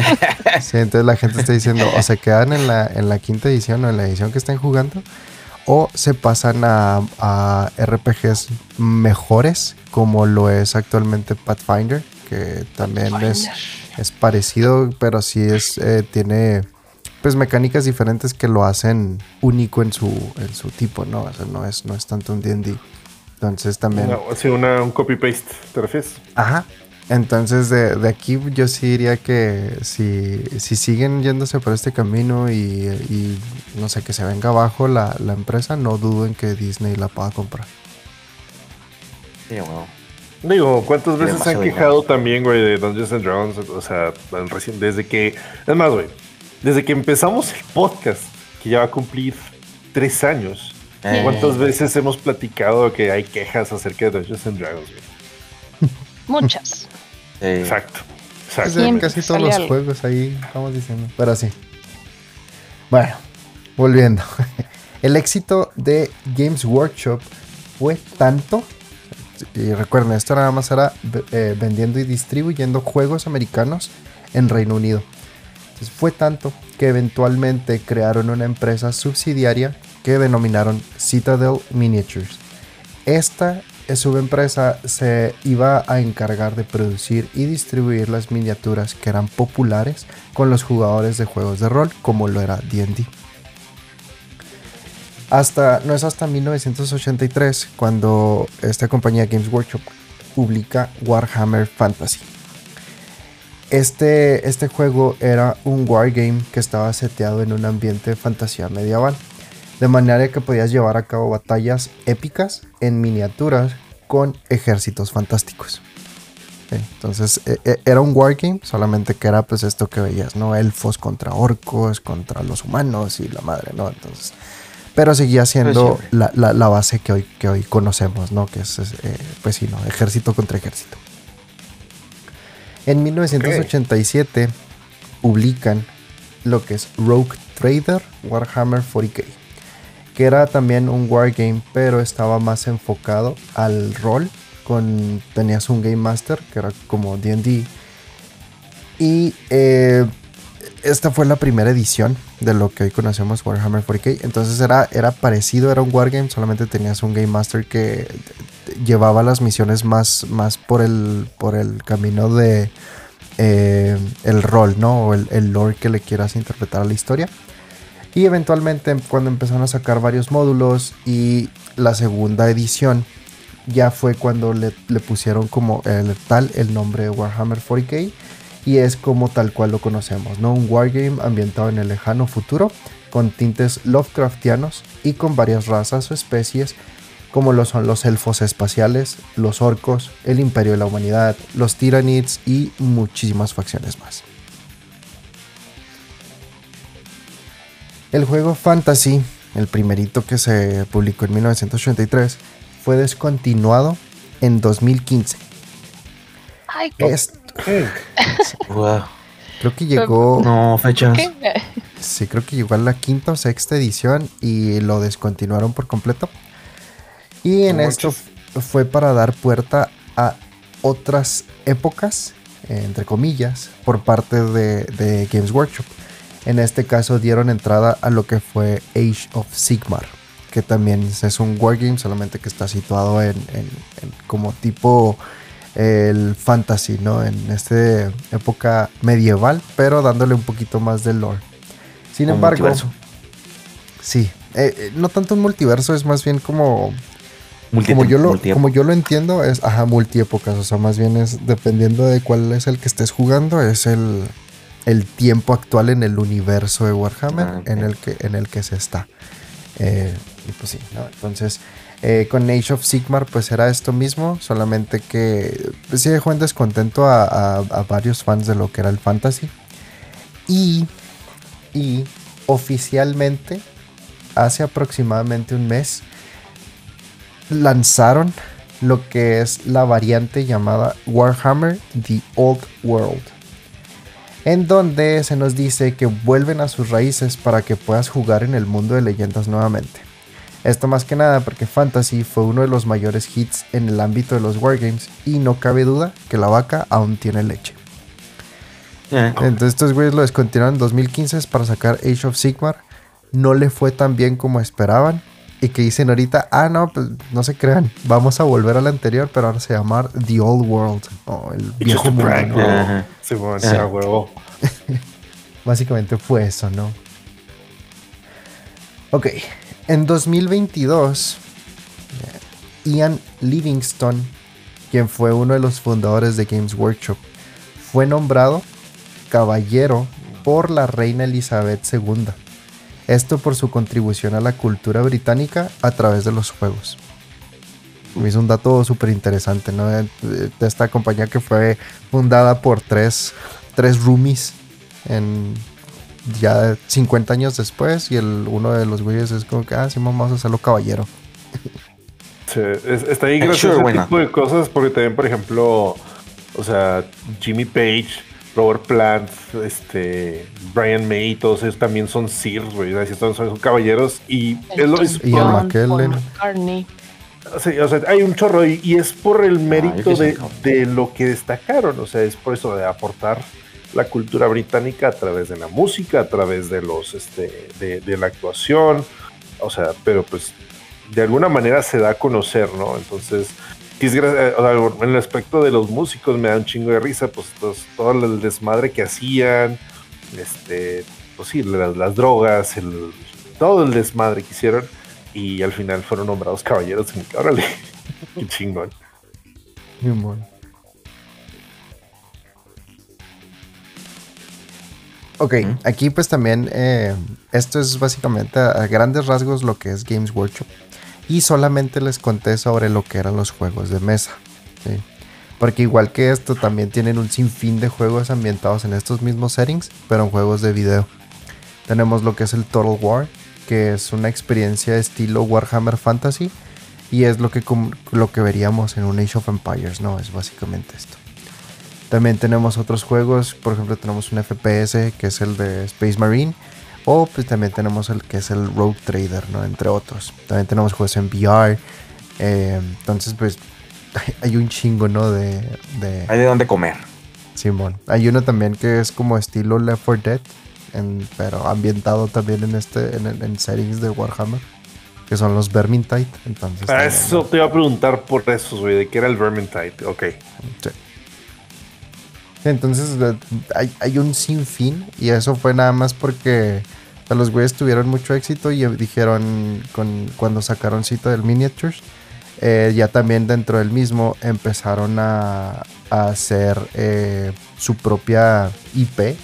[SPEAKER 4] (laughs)
[SPEAKER 1] sí, entonces la gente está diciendo o se quedan en la, en la quinta edición o en la edición que estén jugando o se pasan a, a RPGs mejores como lo es actualmente Pathfinder, que también es, es, parecido, pero sí es, eh, tiene pues mecánicas diferentes que lo hacen único en su, en su tipo, ¿no? O sea, no es, no es tanto un D&D. Entonces también...
[SPEAKER 2] Una, un copy-paste, ¿te refieres?
[SPEAKER 1] Ajá. Entonces de, aquí yo sí diría que si, si siguen yéndose por este camino y, no sé, que se venga abajo la, empresa, no duden que Disney la pueda comprar.
[SPEAKER 3] Sí, bueno.
[SPEAKER 2] Digo, ¿cuántas veces se han quejado también, güey, de Dungeons and Dragons? O sea, recién, desde que... Es más, güey, desde que empezamos el podcast, que ya va a cumplir tres años, eh. ¿Cuántas veces hemos platicado que hay quejas acerca de Dungeons and Dragons?
[SPEAKER 4] Muchas. (laughs)
[SPEAKER 2] Exacto.
[SPEAKER 1] casi todos los juegos ahí estamos diciendo. Pero sí. Bueno, volviendo. (laughs) El éxito de Games Workshop fue tanto. Y recuerden, esto nada más era eh, vendiendo y distribuyendo juegos americanos en Reino Unido. Entonces fue tanto que eventualmente crearon una empresa subsidiaria que denominaron Citadel Miniatures. Esta subempresa se iba a encargar de producir y distribuir las miniaturas que eran populares con los jugadores de juegos de rol, como lo era D&D. Hasta, no es hasta 1983 cuando esta compañía Games Workshop publica Warhammer Fantasy. Este, este juego era un wargame que estaba seteado en un ambiente de fantasía medieval de manera que podías llevar a cabo batallas épicas en miniaturas con ejércitos fantásticos. Entonces e, e, era un wargame, solamente que era pues esto que veías, ¿no? Elfos contra orcos, contra los humanos y la madre, ¿no? Entonces, pero seguía siendo la, base que hoy, que hoy conocemos, ¿no? Que es, eh, pues sí, ¿no? Ejército contra ejército. En 1987 publican lo que es Rogue Trader Warhammer 40k que era también un wargame, pero estaba más enfocado al rol. Con, tenías un Game Master, que era como DD. Y eh, esta fue la primera edición de lo que hoy conocemos Warhammer 40k. Entonces era, era parecido, era un wargame, solamente tenías un Game Master que llevaba las misiones más, más por, el, por el camino de eh, el rol, ¿no? O el, el lore que le quieras interpretar a la historia. Y eventualmente cuando empezaron a sacar varios módulos y la segunda edición ya fue cuando le, pusieron como el, tal el nombre de Warhammer 40k y es como tal cual lo conocemos, ¿no? Un wargame ambientado en el lejano futuro con tintes Lovecraftianos y con varias razas o especies como lo son los elfos espaciales, los orcos, el imperio de la humanidad, los tiranids y muchísimas facciones más. El juego Fantasy, el primerito que se publicó en 1983, fue descontinuado en 2015.
[SPEAKER 4] Ay,
[SPEAKER 1] Esto.
[SPEAKER 3] wow. (laughs)
[SPEAKER 1] Creo que llegó.
[SPEAKER 3] No, fechas.
[SPEAKER 1] Sí, creo que llegó a la quinta o sexta edición y lo descontinuaron por completo. Y en esto fue para dar puerta a otras épocas, entre comillas, por parte de, Games Workshop. En este caso dieron entrada a lo que fue Age of Sigmar, que también es un wargame, solamente que está situado en, como tipo el fantasy, ¿no? En esta época medieval, pero dándole un poquito más de lore. Sin embargo, sí, eh, eh, no tanto un multiverso, es más bien como como yo, lo, como yo lo entiendo, es ajá, multiépocas. O sea, más bien es dependiendo de cuál es el que estés jugando, es el, tiempo actual en el universo de Warhammer ah, en, el que, en el que se está. Eh, y pues sí, ¿no? Entonces, eh, con Age of Sigmar, pues era esto mismo, solamente que pues, sí dejó en descontento a, a, varios fans de lo que era el fantasy. Y, y oficialmente, hace aproximadamente un mes, lanzaron lo que es la variante llamada Warhammer The Old World, en donde se nos dice que vuelven a sus raíces para que puedas jugar en el mundo de leyendas nuevamente. Esto más que nada porque Fantasy fue uno de los mayores hits en el ámbito de los wargames y no cabe duda que la vaca aún tiene leche. Eh. Entonces estos güeyes lo descontinuaron en 2015 para sacar Age of Sigmar. No le fue tan bien como esperaban y que dicen ahorita, ah, no, pues no se crean, vamos a volver al anterior, pero ahora se llama The Old World, o el viejo mundo. huevo. (laughs) Básicamente fue eso, ¿no? Ok, en 2022, Ian Livingston, quien fue uno de los fundadores de Games Workshop, fue nombrado caballero por la reina Elizabeth II esto por su contribución a la cultura británica a través de los juegos. Me hizo un dato súper interesante, ¿no? De, esta compañía que fue fundada por tres, tres roomies en ya 50 años después y el uno de los güeyes es como que, ah, sí, vamos a hacerlo caballero. (laughs)
[SPEAKER 2] Sí, está ahí gracioso ese tipo de cosas porque también, por ejemplo, o sea, Jimmy Page Robert Plant, este, Brian May, todos ellos también son Sirs, güey. Son, son, caballeros. Y es lo
[SPEAKER 1] Y el McKellen.
[SPEAKER 2] Sí, o sea, hay un chorro y, es por el ah, mérito de, lo que destacaron. O sea, es por eso de aportar la cultura británica a través de la música, a través de los, este, de, de la actuación. O sea, pero pues de alguna manera se da a conocer, ¿no? Entonces, eh, en el aspecto de los músicos me da un chingo de risa, pues todo el desmadre que hacían, este, pues sí, las, drogas, el, todo el desmadre que hicieron y al final fueron nombrados caballeros. Órale, (laughs) qué chingón.
[SPEAKER 1] Ok, aquí pues también eh, esto es básicamente a, grandes rasgos lo que es Games Workshop y solamente les conté sobre lo que eran los juegos de mesa. Porque igual que esto, también tienen un sinfín de juegos ambientados en estos mismos settings, pero en juegos de video. Tenemos lo que es el Total War, que es una experiencia estilo Warhammer Fantasy, y es lo que, lo que veríamos en un Age of Empires, ¿no? Es básicamente esto. También tenemos otros juegos, por ejemplo tenemos un FPS que es el de Space Marine, o pues también tenemos el que es el Road Trader, ¿no? Entre otros. También tenemos juegos en VR. Eh, entonces, pues (laughs) hay un chingo, ¿no? De,
[SPEAKER 3] Hay de dónde comer.
[SPEAKER 1] Simón. Hay uno también que es como estilo Left 4 Dead, pero ambientado también en este en, en settings de Warhammer, que son los Vermintide. Entonces,
[SPEAKER 2] ah, eso te iba a preguntar por eso, güey, de qué era el Vermintide. Ok. Sí.
[SPEAKER 1] Entonces hay, hay, un sinfín y eso fue nada más porque los güeyes tuvieron mucho éxito y dijeron con, cuando sacaron cita del Miniatures, eh, ya también dentro del mismo empezaron a, hacer eh, su propia IP,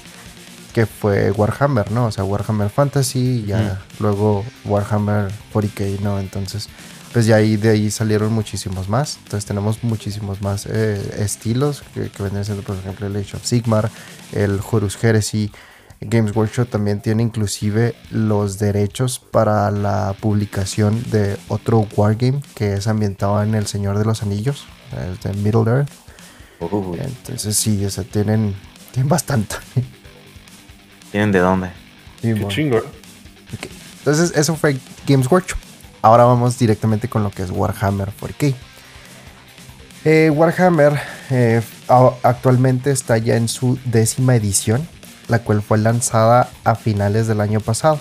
[SPEAKER 1] que fue Warhammer, ¿no? O sea, Warhammer Fantasy y ya luego Warhammer 40k, ¿no? Entonces, pues ya ahí de ahí salieron muchísimos más. Entonces tenemos muchísimos más eh, estilos que, que vendrían siendo, por ejemplo, el Age of Sigmar, el Horus Heresy, Games Workshop también tiene inclusive los derechos para la publicación de otro wargame que es ambientado en El Señor de los Anillos, es de Middle Earth. Entonces sí, o tienen, tienen bastante. (laughs)
[SPEAKER 3] ¿Tienen de dónde?
[SPEAKER 2] Qué chingo.
[SPEAKER 1] Entonces eso fue Games Workshop. Ahora vamos directamente con lo que es Warhammer 4K. Eh, Warhammer eh, actualmente está ya en su décima edición, la cual fue lanzada a finales del año pasado.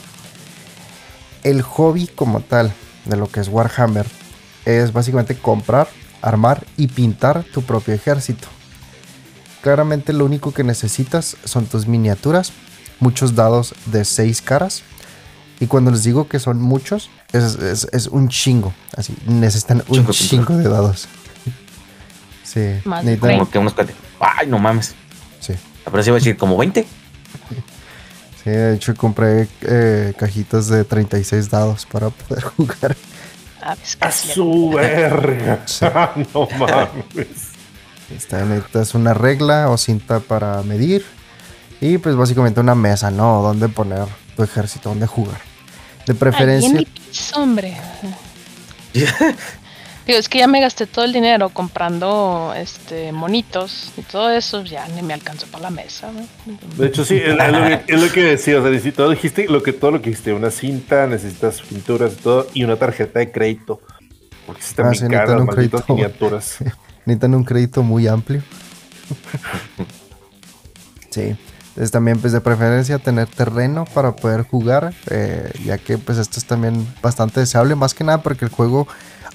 [SPEAKER 1] El hobby como tal de lo que es Warhammer es básicamente comprar, armar y pintar tu propio ejército. Claramente lo único que necesitas son tus miniaturas, muchos dados de 6 caras. Y cuando les digo que son muchos, es, un chingo. Así, necesitan un chingo de dados.
[SPEAKER 3] Sí. Como que unos Ay, no mames. Sí. Pero sí iba a decir como 20.
[SPEAKER 1] Sí, de hecho compré eh, cajitas de 36 dados para poder (laughs) jugar.
[SPEAKER 2] Ah, a su verga. (laughs) no mames.
[SPEAKER 1] Esta es una regla o cinta para medir. Y pues básicamente una mesa, ¿no? Donde poner tu ejército, donde jugar. De preferencia. Ay,
[SPEAKER 4] hombre. (laughs) Digo, es que ya me gasté todo el dinero comprando este monitos y todo eso, ya ni me alcanzó para la mesa.
[SPEAKER 2] De hecho, sí, es, lo, que, decía, o sea, todo dijiste lo que todo lo que dijiste, una cinta, necesitas pinturas y todo, y una tarjeta de crédito. Porque están ah, bien caras, malditas miniaturas. (laughs)
[SPEAKER 1] necesitan un crédito muy amplio. (laughs) sí. Entonces también pues de preferencia tener terreno para poder jugar, eh, ya que pues esto es también bastante deseable, más que nada porque el juego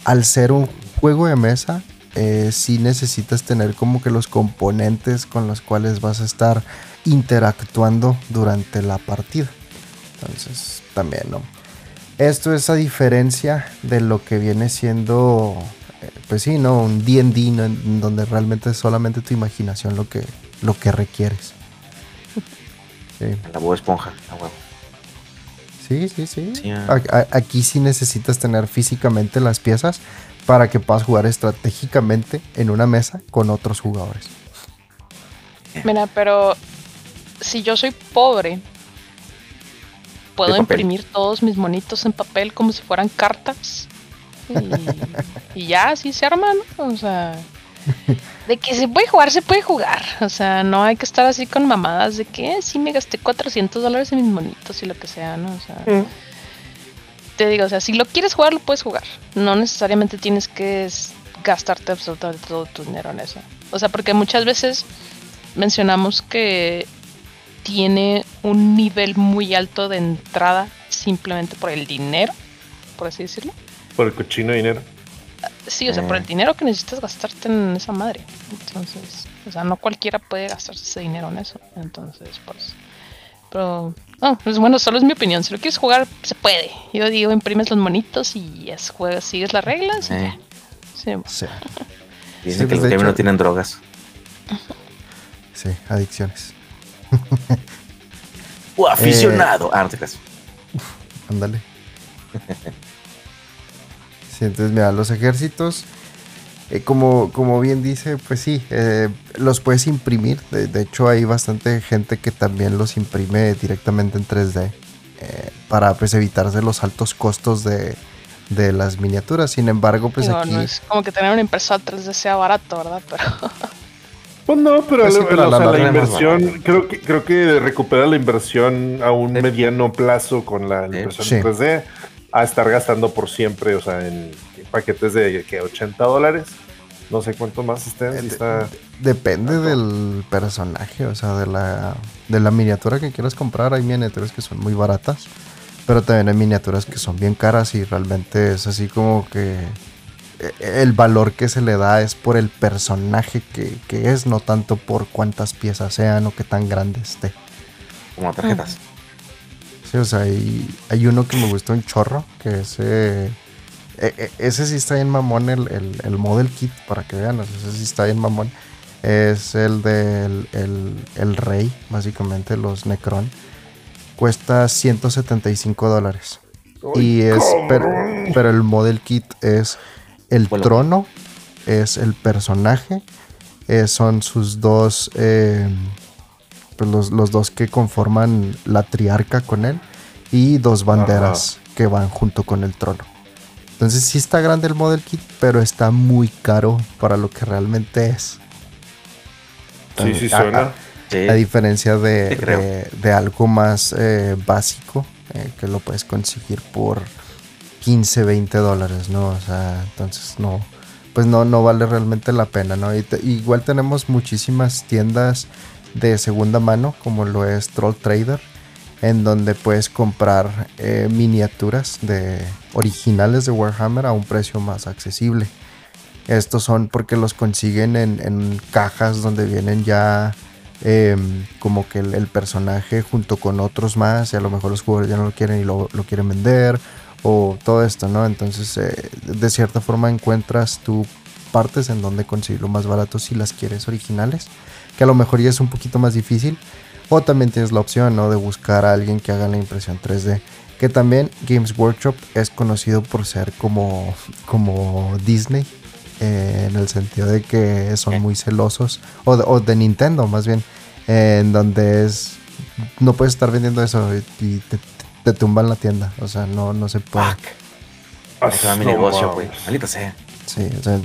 [SPEAKER 1] al ser un juego de mesa, eh, sí necesitas tener como que los componentes con los cuales vas a estar interactuando durante la partida. Entonces, también. Esto es a diferencia de lo que viene siendo, eh, pues sí, ¿no? Un D&D, en donde realmente es solamente tu imaginación lo que, lo que requieres.
[SPEAKER 3] La voz esponja, la huevo.
[SPEAKER 1] Sí, sí, sí. Aquí sí necesitas tener físicamente las piezas para que puedas jugar estratégicamente en una mesa con otros jugadores.
[SPEAKER 4] Mira, pero si yo soy pobre, puedo imprimir todos mis monitos en papel como si fueran cartas. Y, (laughs) y ya, así se arman, O sea, (laughs) de que se puede jugar, se puede jugar. O sea, no hay que estar así con mamadas de que eh, sí me gasté 400 dólares en mis monitos y lo que sea, ¿no? O sea, mm. te digo, o sea, si lo quieres jugar, lo puedes jugar. No necesariamente tienes que gastarte absolutamente todo tu dinero en eso. O sea, porque muchas veces mencionamos que tiene un nivel muy alto de entrada simplemente por el dinero, por así decirlo.
[SPEAKER 2] Por el cochino dinero.
[SPEAKER 4] Sí, o sea, por el mm. dinero que necesitas gastarte en esa madre. Entonces, o sea, no cualquiera puede gastarse ese dinero en eso. Entonces, pues. Pero, no, pues bueno, solo es mi opinión. Si lo quieres jugar, se puede. Yo digo, imprimes los monitos y es, juegas, sigues las reglas. Eh. Sí. sí. (laughs)
[SPEAKER 3] Dicen que pues, los no tienen drogas.
[SPEAKER 1] Sí, adicciones. (laughs)
[SPEAKER 3] o aficionado. Eh, ah,
[SPEAKER 1] Ándale. (laughs) entonces, mira, los ejércitos, eh, como, como bien dice, pues sí, eh, los puedes imprimir. De, hecho, hay bastante gente que también los imprime directamente en 3D eh, para pues evitarse los altos costos de, las miniaturas. Sin embargo, pues aquí... No
[SPEAKER 4] es como que tener una impresora 3D sea barato, ¿verdad? Pero... (laughs)
[SPEAKER 2] Pues no, pero, pues la, inversión, creo que, creo que recuperar la inversión a un mediano plazo con la impresión 3D a estar gastando por siempre, o sea, en paquetes de que 80 dólares. No sé cuánto más estén.
[SPEAKER 1] Depende del personaje, o sea, de la, de la miniatura que quieras comprar. Hay miniaturas que son muy baratas, pero también hay miniaturas que son bien caras y realmente es así como que e, el valor que se le da es por el personaje que, es, no tanto por cuántas piezas sean o qué tan grande esté.
[SPEAKER 3] Como tarjetas.
[SPEAKER 1] Sí, o sea, hay, hay uno que me gustó un chorro, que ese... E, e, ese sí está en mamón, el, el, model kit, para que vean, ese sí está en mamón. Es el del el, rey, básicamente, los Necron. Cuesta 175 dólares. Y es, pero, el model kit es el trono, es el personaje, eh, son sus dos... Eh, pues los, dos que conforman la triarca con él y dos banderas que van junto con el trono. Entonces sí está grande el model kit, pero está muy caro para lo que realmente es.
[SPEAKER 2] Sí, sí suena.
[SPEAKER 1] A, diferencia de, de, algo más eh, básico, eh, que lo puedes conseguir por 15, 20 dólares, ¿no? O sea, entonces no, pues no, no vale realmente la pena, ¿no? igual tenemos muchísimas tiendas de segunda mano, como lo es Troll Trader, en donde puedes comprar eh, miniaturas de originales de Warhammer a un precio más accesible. Estos son porque los consiguen en, cajas donde vienen ya em, como que el, personaje junto con otros más y a lo mejor los jugadores ya no lo quieren y lo, quieren vender o todo esto, ¿no? Entonces, eh, de cierta forma encuentras tú partes en donde conseguirlo más barato si las quieres originales, que a lo mejor ya es un poquito más difícil. O también tienes la opción, ¿no? De buscar a alguien que haga la impresión 3D. Que también Games Workshop es conocido por ser como, como Disney, eh, en el sentido de que son muy celosos, o de, Nintendo más bien, en donde es no puedes estar vendiendo eso y te, te tumban la tienda. O sea, no, no se puede.
[SPEAKER 3] Fuck. mi negocio, güey. Maldita sea.
[SPEAKER 1] Sí, o sea,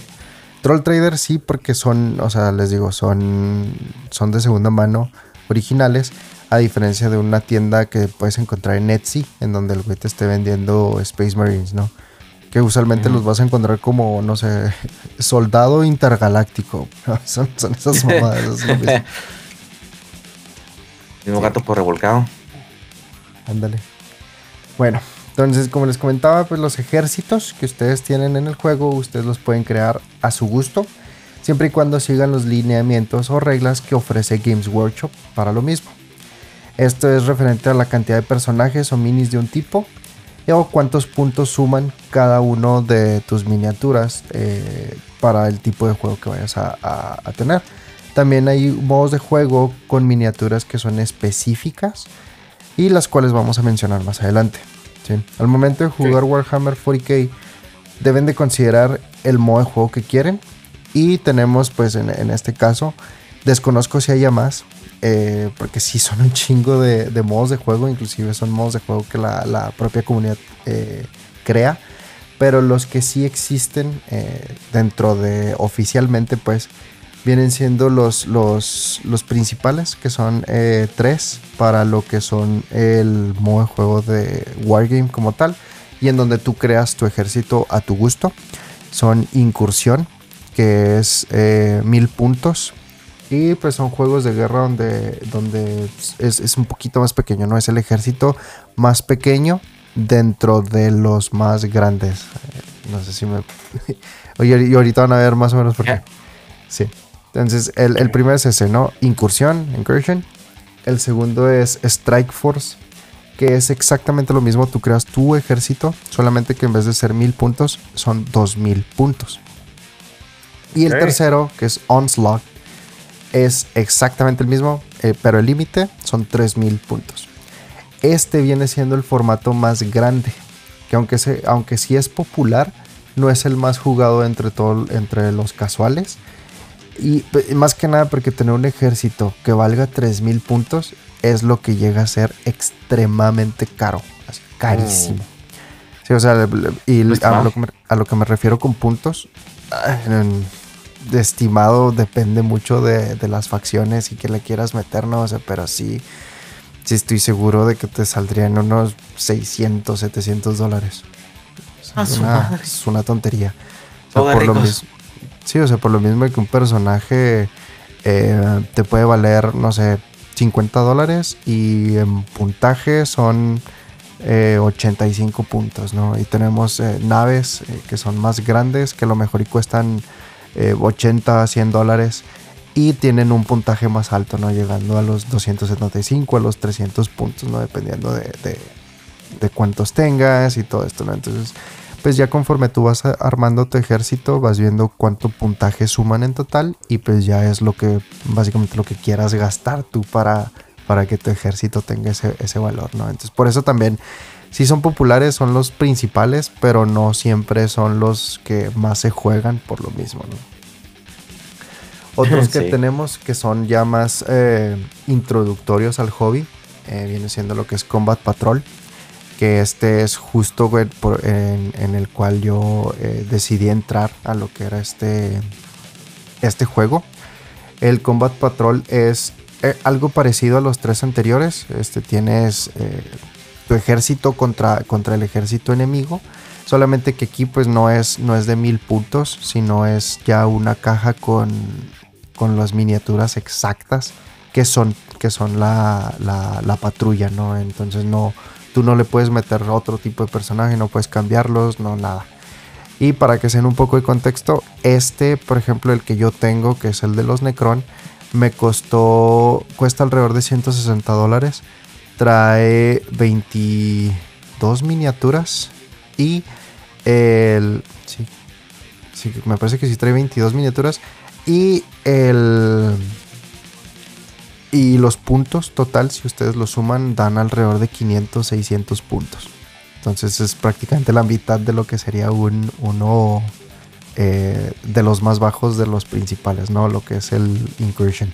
[SPEAKER 1] Troll Trader sí, porque son, o sea, les digo, son, son de segunda mano originales. A diferencia de una tienda que puedes encontrar en Etsy, en donde el güey te esté vendiendo Space Marines, ¿no? Que usualmente los vas a encontrar como, no sé, (laughs) soldado intergaláctico. (laughs) son, son esas (laughs) mamadas.
[SPEAKER 3] Mismo gato por revolcado.
[SPEAKER 1] Ándale. Bueno, entonces como les comentaba, pues los ejércitos que ustedes tienen en el juego, ustedes los pueden crear a su gusto, siempre y cuando sigan los lineamientos o reglas que ofrece Games Workshop para lo mismo. Esto es referente a la cantidad de personajes o minis de un tipo o cuántos puntos suman cada uno de tus miniaturas eh, para el tipo de juego que vayas a tener. También hay modos de juego con miniaturas que son específicas y las cuales vamos a mencionar más adelante. Al momento de jugar Warhammer 40k deben de considerar el modo de juego que quieren. Y tenemos pues en, este caso desconozco si haya más eh, porque sí son un chingo de, modos de juego inclusive son modos de juego que la, propia comunidad eh, crea. Pero los que sí existen eh, dentro de oficialmente pues vienen siendo los, los, los principales, que son eh, tres para lo que son el modo de juego de Wargame como tal, y en donde tú creas tu ejército a tu gusto. Son Incursión, que es eh, mil puntos. Y pues son juegos de guerra donde, donde es, un poquito más pequeño, ¿no? Es el ejército más pequeño dentro de los más grandes. No sé si me... (laughs) Oye, y ahorita van a ver más o menos por qué. Sí. Entonces, el, el primero es ese, ¿no? Incursión, incursion. El segundo es Strike Force, que es exactamente lo mismo. Tú creas tu ejército, solamente que en vez de ser mil puntos, son dos mil puntos. Y el tercero, que es Onslaught, es exactamente el mismo, eh, pero el límite son mil puntos. Este viene siendo el formato más grande, que aunque, se, aunque sí es popular, no es el más jugado entre, todo, entre los casuales y más que nada porque tener un ejército que valga 3000 puntos es lo que llega a ser extremadamente caro. carísimo. Mm. Sí, o sea, y pues a lo, que me, refiero con puntos, de estimado depende mucho de, las facciones y que le quieras meter, ¿no? O sea, pero sí, sí estoy seguro de que te saldrían unos 600, 700 dólares. es, una, es, una, tontería. por lo mismo Sí, o sea, por lo mismo que un personaje eh, te puede valer, no sé, 50 dólares y en puntaje son 85 eh, puntos, ¿no? Y tenemos eh, naves que son más grandes, que a lo mejor y cuestan 80, 100 dólares y tienen un puntaje más alto, ¿no? Llegando a los 275, a los 300 puntos, ¿no? Dependiendo de, de, de cuántos tengas y todo esto, ¿no? Entonces pues ya conforme tú vas armando tu ejército, vas viendo cuánto puntaje suman en total y pues ya es lo que, básicamente lo que quieras gastar tú para, para que tu ejército tenga ese, valor, ¿no? Entonces por eso también, si son populares, son los principales, pero no siempre son los que más se juegan por lo mismo, ¿no? (laughs) Otros que tenemos que son ya más eh, introductorios al hobby, eh, viene siendo lo que es Combat Patrol que este es justo en, el cual yo eh, decidí entrar a lo que era este, este juego. El Combat Patrol es eh, algo parecido a los tres anteriores. Este, tienes eh, tu ejército contra, contra el ejército enemigo, Solamente que aquí pues no es, no es de mil puntos, sino es ya una caja con, con las miniaturas exactas que son, que son la, la, patrulla, ¿no? Entonces no, tú no le puedes meter otro tipo de personaje, no puedes cambiarlos, no nada. Y para que se den un poco de contexto, este, por ejemplo, el que yo tengo, que es el de los Necron, me costó, cuesta alrededor de 160 dólares. Trae 22 miniaturas y el... Sí, sí, me parece que sí trae 22 miniaturas y el... Y los puntos total, si ustedes lo suman, dan alrededor de 500, 600 puntos. Entonces es prácticamente la mitad de lo que sería un, uno eh, de los más bajos de los principales, ¿no? Lo que es el Incursion.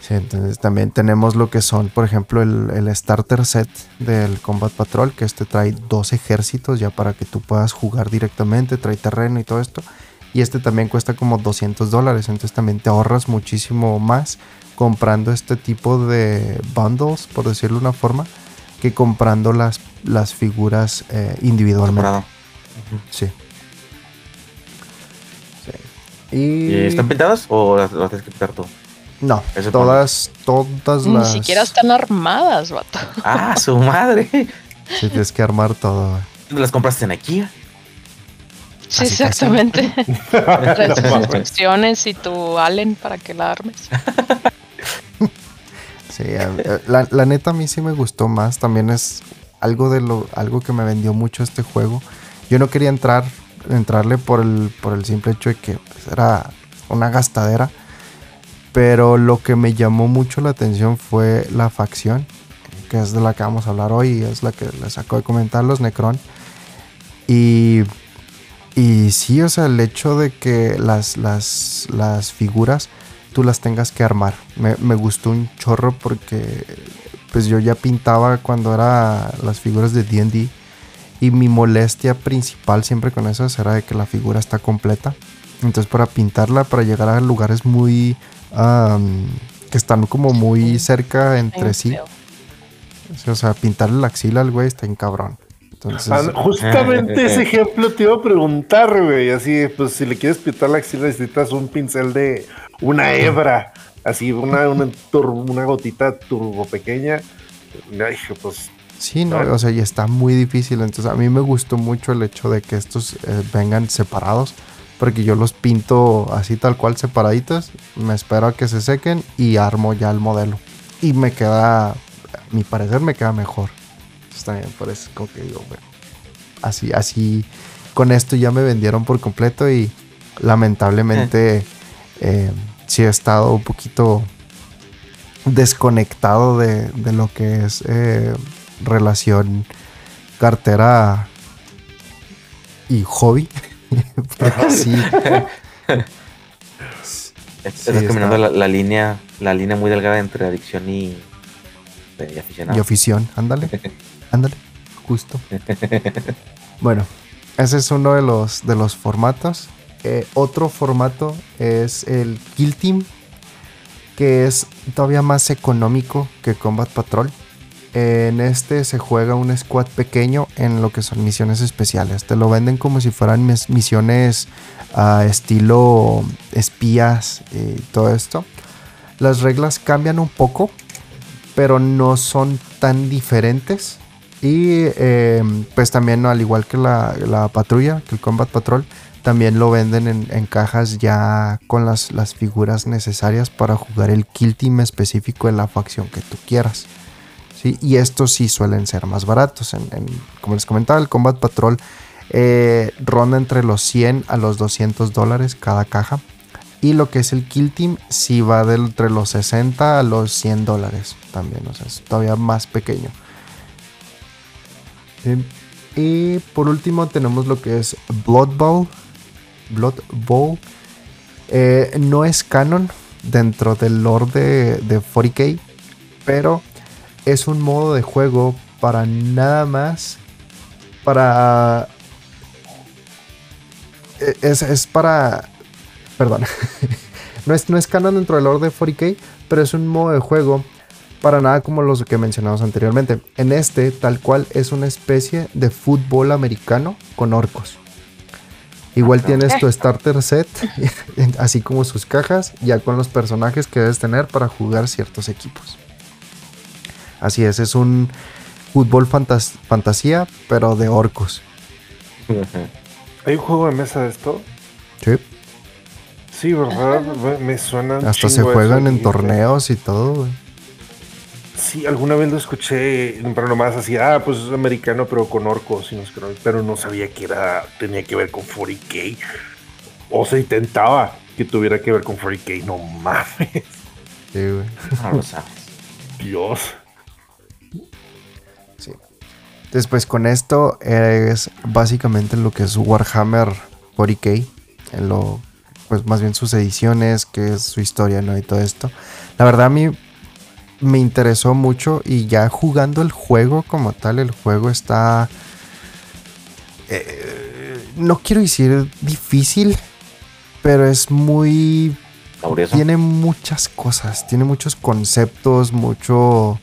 [SPEAKER 1] Sí, entonces también tenemos lo que son, por ejemplo, el, starter set del Combat Patrol, que este trae dos ejércitos ya para que tú puedas jugar directamente, trae terreno y todo esto. Y este también cuesta como 200 dólares, entonces también te ahorras muchísimo más comprando este tipo de bundles, por decirlo de una forma, que comprando las, las figuras eh, individualmente. Sí.
[SPEAKER 3] ¿Y están pintadas o las, tienes que pintar tú?
[SPEAKER 1] No, todas, todas
[SPEAKER 4] Ni siquiera están armadas, vato.
[SPEAKER 3] Ah, su madre.
[SPEAKER 1] Sí, tienes que armar todo.
[SPEAKER 3] ¿Las compraste en IKEA?
[SPEAKER 4] Sí, exactamente. (laughs) Las instrucciones y tu Allen para que la armes. (laughs)
[SPEAKER 1] sí, la, la, neta a mí sí me gustó más. También es algo de lo, algo que me vendió mucho este juego. Yo no quería entrar entrarle por el, por el simple hecho de que pues, era una gastadera. Pero lo que me llamó mucho la atención fue la facción, que es de la que vamos a hablar hoy, es la que les acabo de comentar, los Necron. Y, y sí, o sea, el hecho de que las, las, las figuras tú las tengas que armar. Me, me, gustó un chorro porque pues yo ya pintaba cuando era las figuras de D&D y mi molestia principal siempre con eso era de que la figura está completa. Entonces para pintarla, para llegar a lugares muy... que están como muy cerca entre sí. O sea, pintarle la axila al güey está en cabrón. Entonces,
[SPEAKER 2] ah, justamente ese ejemplo te iba a preguntar, güey. Así, pues si le quieres pintar la axila, necesitas un pincel de una hebra. Así, una, una, una gotita turbo pequeña. Ay, pues
[SPEAKER 1] Sí, no, o sea, y está muy difícil. Entonces, a mí me gustó mucho el hecho de que estos eh, vengan separados, porque yo los pinto así tal cual separaditos, me espero a que se sequen y armo ya el modelo. Y me queda, a mi parecer, me queda mejor. Está bien, por eso como que digo, bueno, así, así, con esto ya me vendieron por completo y lamentablemente eh, sí he estado un poquito desconectado de, de lo que es eh, relación cartera y hobby. (laughs) (laughs) sí.
[SPEAKER 3] Estás caminando la, línea, la línea muy delgada entre adicción y, y aficionado.
[SPEAKER 1] Y afición, ándale. (laughs) ándale, justo. bueno, ese es uno de los, de los formatos. Eh, otro formato es el Kill Team, que es todavía más económico que Combat Patrol. En este se juega un squad pequeño en lo que son misiones especiales. Te lo venden como si fueran misiones a estilo espías y todo esto. Las reglas cambian un poco, pero no son tan diferentes. Y em, pues también, al igual que la, patrulla, que el Combat Patrol, también lo venden en, cajas ya con las, figuras necesarias para jugar el kill team específico en la facción que tú quieras. Y estos sí suelen ser más baratos. como les comentaba, el Combat Patrol eh, ronda entre los 100 a los 200 dólares cada caja. Y lo que es el Kill Team sí va de entre los 60 a los 100 dólares también. O sea, es todavía más pequeño. Y por último tenemos lo que es Blood Bowl. Blood Bowl. Eh, no es canon dentro del lore de, de 40k. Pero es un modo de juego para nada más. Para. E, es, para. Perdón. (laughs) no, es, no es canon dentro del lore de 40k, pero es un modo de juego para nada como los que mencionamos anteriormente. En este, tal cual, es una especie de fútbol americano con orcos. Igual tienes tu starter set, (laughs) así como sus cajas, ya con los personajes que debes tener para jugar ciertos equipos. Así es, es un fútbol fantasía, pero de orcos.
[SPEAKER 2] ¿Hay un juego de mesa de esto?
[SPEAKER 1] Sí.
[SPEAKER 2] Sí, ¿verdad? Me suenan.
[SPEAKER 1] Hasta se juegan en torneos y todo, güey.
[SPEAKER 2] Sí, alguna vez lo escuché, pero nomás así, ah, pues es americano, pero con orcos, y no pero no sabía que era, tenía que ver con 40k. O se intentaba que tuviera que ver con 40k, no mames.
[SPEAKER 1] Sí, güey.
[SPEAKER 3] No lo sabes.
[SPEAKER 2] Dios.
[SPEAKER 1] Sí. Después con esto es básicamente lo que es Warhammer 40k, en lo, pues más bien sus ediciones, que es su historia, ¿no? Y todo esto. La verdad a mí me interesó mucho y ya jugando el juego como tal, el juego está... Eh, no quiero decir difícil, pero es muy... Tiene muchas cosas, tiene muchos conceptos, mucho...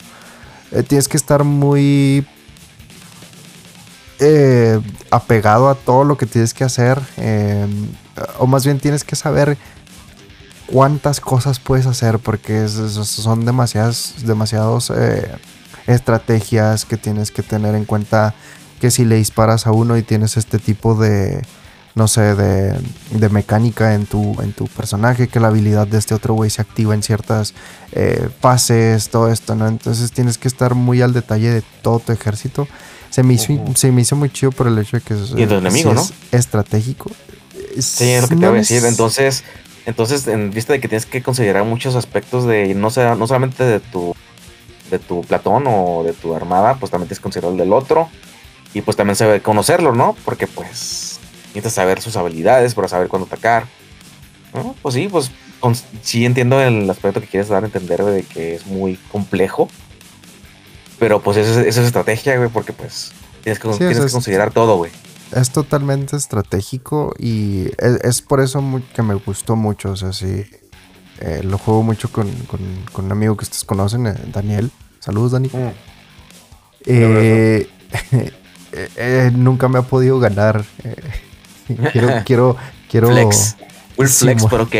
[SPEAKER 1] Eh, tienes que estar muy eh, apegado a todo lo que tienes que hacer. o más bien tienes que saber cuántas cosas puedes hacer porque son demasiadas demasiados eh, estrategias que tienes que tener en cuenta que si le disparas a uno y tienes este tipo de no sé de, de mecánica en tu en tu personaje que la habilidad de este otro güey se activa en ciertas eh, fases todo esto no entonces tienes que estar muy al detalle de todo tu ejército se me hizo, se me hizo muy chido por el hecho de que es,
[SPEAKER 3] enemigo, ¿no?
[SPEAKER 1] estratégico
[SPEAKER 3] Sí, es lo que te iba a decir. Entonces, entonces, en vista de que tienes que considerar muchos aspectos de, no, sea, no solamente de tu, de tu platón o de tu armada, pues también tienes que considerar el del otro. Y pues también saber conocerlo, ¿no? Porque pues necesitas saber sus habilidades para saber cuándo atacar. Pues sí, pues sí entiendo el aspecto que quieres dar a entender de que es muy complejo. Pero pues esa es, estrategia, güey, porque pues tienes que, tienes que considerar todo, güey
[SPEAKER 1] es totalmente estratégico y es, por eso que me gustó mucho. O sea, sí, eh, lo juego mucho con, un amigo que ustedes conocen, eh, Daniel. Saludos, Dani. Mm. Eh, (laughs) nunca me ha podido ganar. quiero, (laughs) quiero, quiero.
[SPEAKER 3] Flex. flex, pero ok.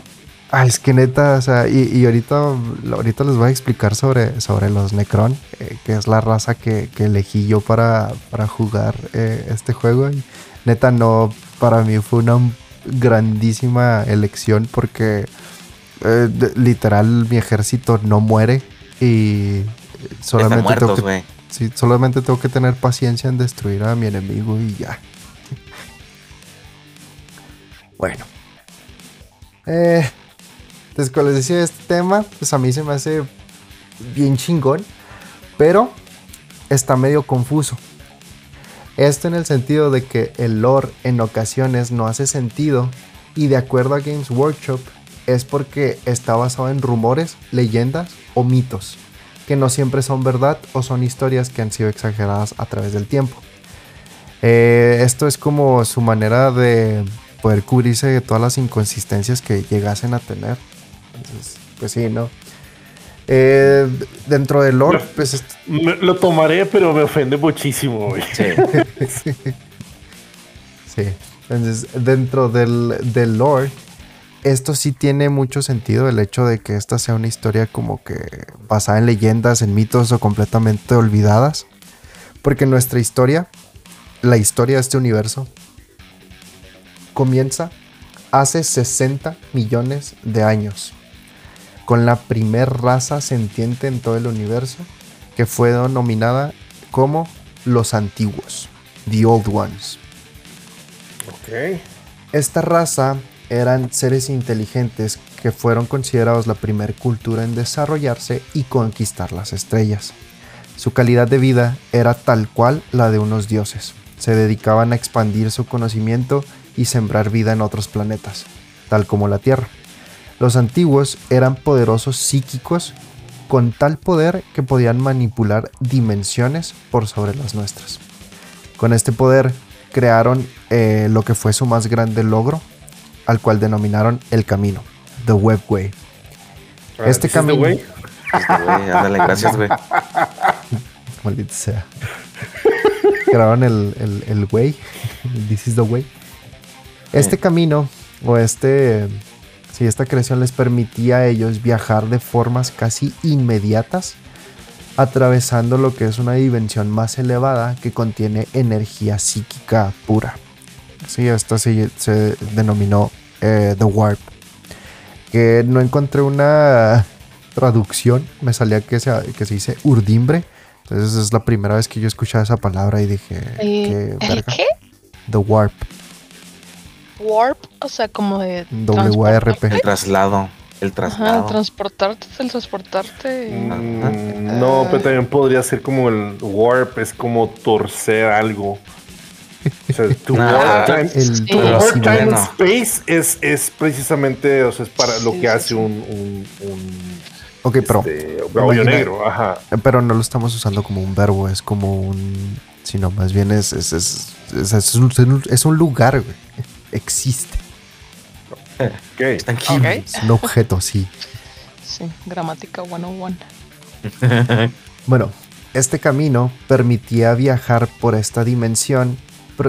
[SPEAKER 3] (laughs)
[SPEAKER 1] Ah, es que neta, o sea, y, ahorita, ahorita les voy a explicar sobre, sobre los Necron, eh, que es la raza que, elegí yo para, jugar eh, este juego. Y neta, no, para mí fue una grandísima elección porque eh, literal mi ejército no muere y solamente tengo que, solamente tengo que tener paciencia en destruir a mi enemigo y ya. bueno. Eh, entonces, como les decía, este tema, pues a mí se me hace bien chingón, pero está medio confuso. Esto en el sentido de que el lore en ocasiones no hace sentido y de acuerdo a Games Workshop es porque está basado en rumores, leyendas o mitos, que no siempre son verdad o son historias que han sido exageradas a través del tiempo. Eh, esto es como su manera de poder cubrirse de todas las inconsistencias que llegasen a tener pues sí, ¿no? Eh, dentro del lore, pues.
[SPEAKER 2] Lo tomaré, pero me ofende muchísimo, (laughs)
[SPEAKER 1] Sí. sí. Entonces, dentro del, del lore, esto sí tiene mucho sentido, el hecho de que esta sea una historia como que basada en leyendas, en mitos o completamente olvidadas. Porque nuestra historia, la historia de este universo, comienza hace 60 millones de años con la primer raza sentiente en todo el universo, que fue denominada como los antiguos, The Old Ones.
[SPEAKER 2] Ok.
[SPEAKER 1] Esta raza eran seres inteligentes que fueron considerados la primer cultura en desarrollarse y conquistar las estrellas. Su calidad de vida era tal cual la de unos dioses. Se dedicaban a expandir su conocimiento y sembrar vida en otros planetas, tal como la Tierra. Los antiguos eran poderosos psíquicos con tal poder que podían manipular dimensiones por sobre las nuestras. Con este poder crearon eh, lo que fue su más grande logro, al cual denominaron el camino, The Webway. este camino.
[SPEAKER 3] Este güey, ándale, gracias, güey. (laughs)
[SPEAKER 1] Maldito sea. Grabaron el, el, el güey. (laughs) This is the way. Este camino, o este. Si esta creación les permitía a ellos viajar de formas casi inmediatas, atravesando lo que es una dimensión más elevada que contiene energía psíquica pura. Sí, esta se, se denominó eh, The Warp. Que no encontré una traducción, me salía que se, que se dice urdimbre. Entonces es la primera vez que yo escuchaba esa palabra y dije,
[SPEAKER 4] ¿qué? ¿Qué?
[SPEAKER 1] The Warp.
[SPEAKER 4] Warp, o sea, como de
[SPEAKER 1] W-A-R-P.
[SPEAKER 3] El traslado. El traslado.
[SPEAKER 4] Ajá, transportarte, el transportarte.
[SPEAKER 2] Mm, no, pero también podría ser como el warp, es como torcer algo. O sea, tu (laughs) warp time,
[SPEAKER 1] el-
[SPEAKER 2] tu warp
[SPEAKER 1] sí,
[SPEAKER 2] time space es, es precisamente, o sea, es para lo que
[SPEAKER 4] sí,
[SPEAKER 2] hace
[SPEAKER 4] sí.
[SPEAKER 2] un, un, un
[SPEAKER 1] Ok, pero,
[SPEAKER 2] este,
[SPEAKER 1] imagina-
[SPEAKER 2] negro, ajá.
[SPEAKER 1] pero no lo estamos usando como un verbo, es como un. Sino más bien es, es, es, es- es un, es un lugar, güey. Existe.
[SPEAKER 2] Ok.
[SPEAKER 3] Es tangible.
[SPEAKER 4] Ok.
[SPEAKER 1] Es un objeto, sí.
[SPEAKER 4] Sí, gramática 101. (laughs)
[SPEAKER 1] Bueno, este camino permitía viajar por esta dimensión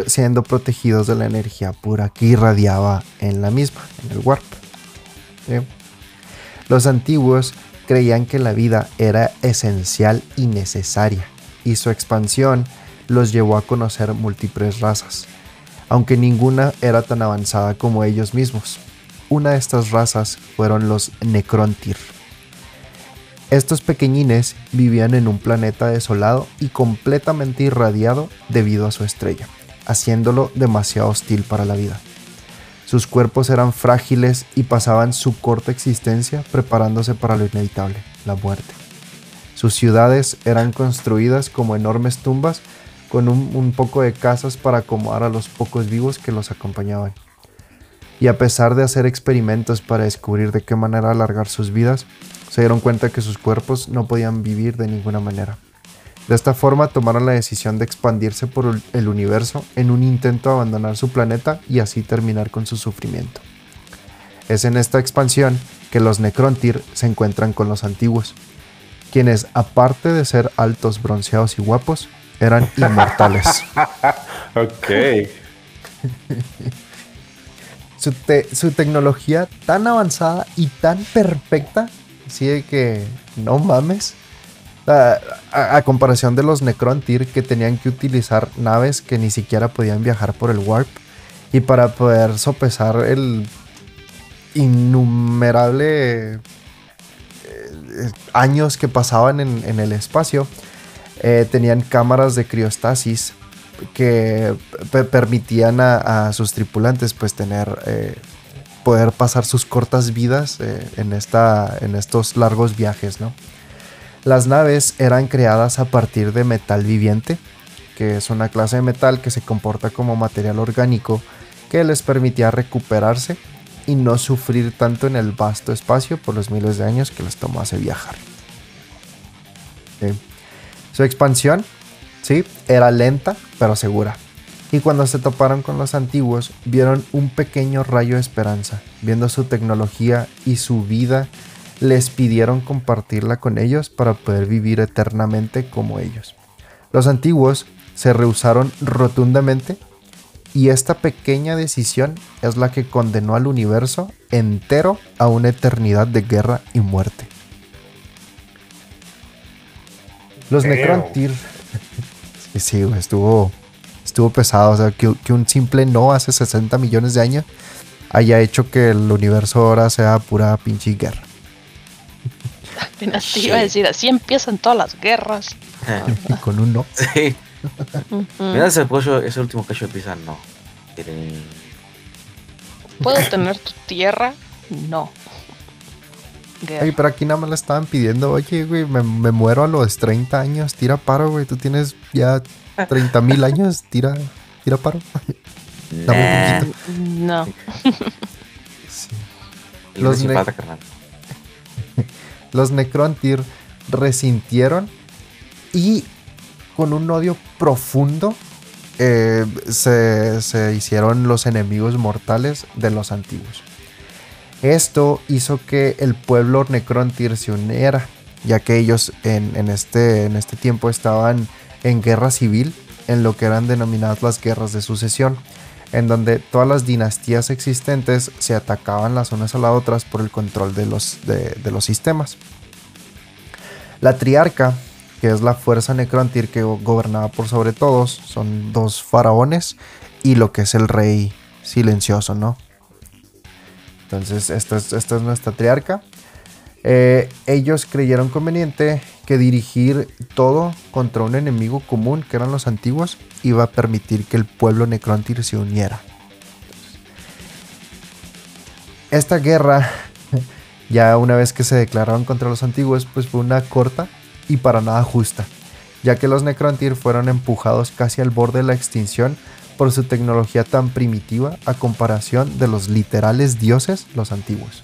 [SPEAKER 1] siendo protegidos de la energía pura que irradiaba en la misma, en el warp. ¿Sí? Los antiguos creían que la vida era esencial y necesaria, y su expansión los llevó a conocer múltiples razas, aunque ninguna era tan avanzada como ellos mismos. Una de estas razas fueron los Necrontyr. Estos pequeñines vivían en un planeta desolado y completamente irradiado debido a su estrella, haciéndolo demasiado hostil para la vida. Sus cuerpos eran frágiles y pasaban su corta existencia preparándose para lo inevitable, la muerte. Sus ciudades eran construidas como enormes tumbas con un, poco de casas para acomodar a los pocos vivos que los acompañaban. Y a pesar de hacer experimentos para descubrir de qué manera alargar sus vidas, se dieron cuenta que sus cuerpos no podían vivir de ninguna manera. De esta forma tomaron la decisión de expandirse por el- el universo en un intento de abandonar su planeta y así terminar con su sufrimiento. Es en esta expansión que los Necrontyr se encuentran con los antiguos, quienes aparte de ser altos, bronceados y guapos, eran inmortales. (laughs)
[SPEAKER 2] Ok.
[SPEAKER 1] su, te- su tecnología tan avanzada y tan perfecta, así de que no mames. A, a- a comparación de los Necrontyr que tenían que utilizar naves que ni siquiera podían viajar por el warp y para poder sopesar el innumerable eh, eh, años que pasaban en, en el espacio, eh, tenían cámaras de criostasis que pe- permitían a, sus tripulantes pues tener eh, poder pasar sus cortas vidas eh, en esta en estos largos viajes no las naves eran creadas a partir de metal viviente que es una clase de metal que se comporta como material orgánico que les permitía recuperarse y no sufrir tanto en el vasto espacio por los miles de años que les tomase viajar. Su expansión Sí, era lenta, pero segura. Y cuando se toparon con los antiguos, vieron un pequeño rayo de esperanza. Viendo su tecnología y su vida, les pidieron compartirla con ellos para poder vivir eternamente como ellos. Los antiguos se rehusaron rotundamente y esta pequeña decisión es la que condenó al universo entero a una eternidad de guerra y muerte. Los
[SPEAKER 2] Damn.
[SPEAKER 1] Necrontyr (laughs) Sí, sí, güey, estuvo, estuvo pesado. O sea, que, que un simple no hace 60 millones de años haya hecho que el universo ahora sea pura pinche guerra.
[SPEAKER 4] Apenas te (laughs) iba a decir, así empiezan todas las guerras.
[SPEAKER 1] Y con un no.
[SPEAKER 3] Sí. (laughs) Mira ese, pollo, ese último cacho de pizza, no.
[SPEAKER 4] ¿Puedo tener tu tierra? No.
[SPEAKER 1] Ay, pero aquí nada más le estaban pidiendo, oye, güey, me, me muero a los 30 años, tira paro, güey. Tú tienes ya 30 mil años, tira, tira paro. (laughs) Dame un
[SPEAKER 3] Nah,
[SPEAKER 1] poquito.
[SPEAKER 4] No.
[SPEAKER 1] Sí. Los ne-. (laughs) Los Necrontyr resintieron y con un odio profundo eh, se, se hicieron los enemigos mortales de los antiguos. Esto hizo que el pueblo Necrontyr se uniera, ya que ellos en, este, en este tiempo estaban en guerra civil, en lo que eran denominadas las guerras de sucesión, en donde todas las dinastías existentes se atacaban las unas a las otras por el control de los, de, los sistemas. La triarca, que es la fuerza Necrontyr que gobernaba por sobre todos, son dos faraones y lo que es el rey silencioso, ¿no? Entonces, esta es, esta es nuestra triarca. Eh, ellos creyeron conveniente que dirigir todo contra un enemigo común, que eran los antiguos, iba a permitir que el pueblo Necrontyr se uniera. Esta guerra, (laughs) ya una vez que se declararon contra los antiguos, pues fue una corta y para nada justa, ya que los Necrontyr fueron empujados casi al borde de la extinción por su tecnología tan primitiva a comparación de los literales dioses, los antiguos.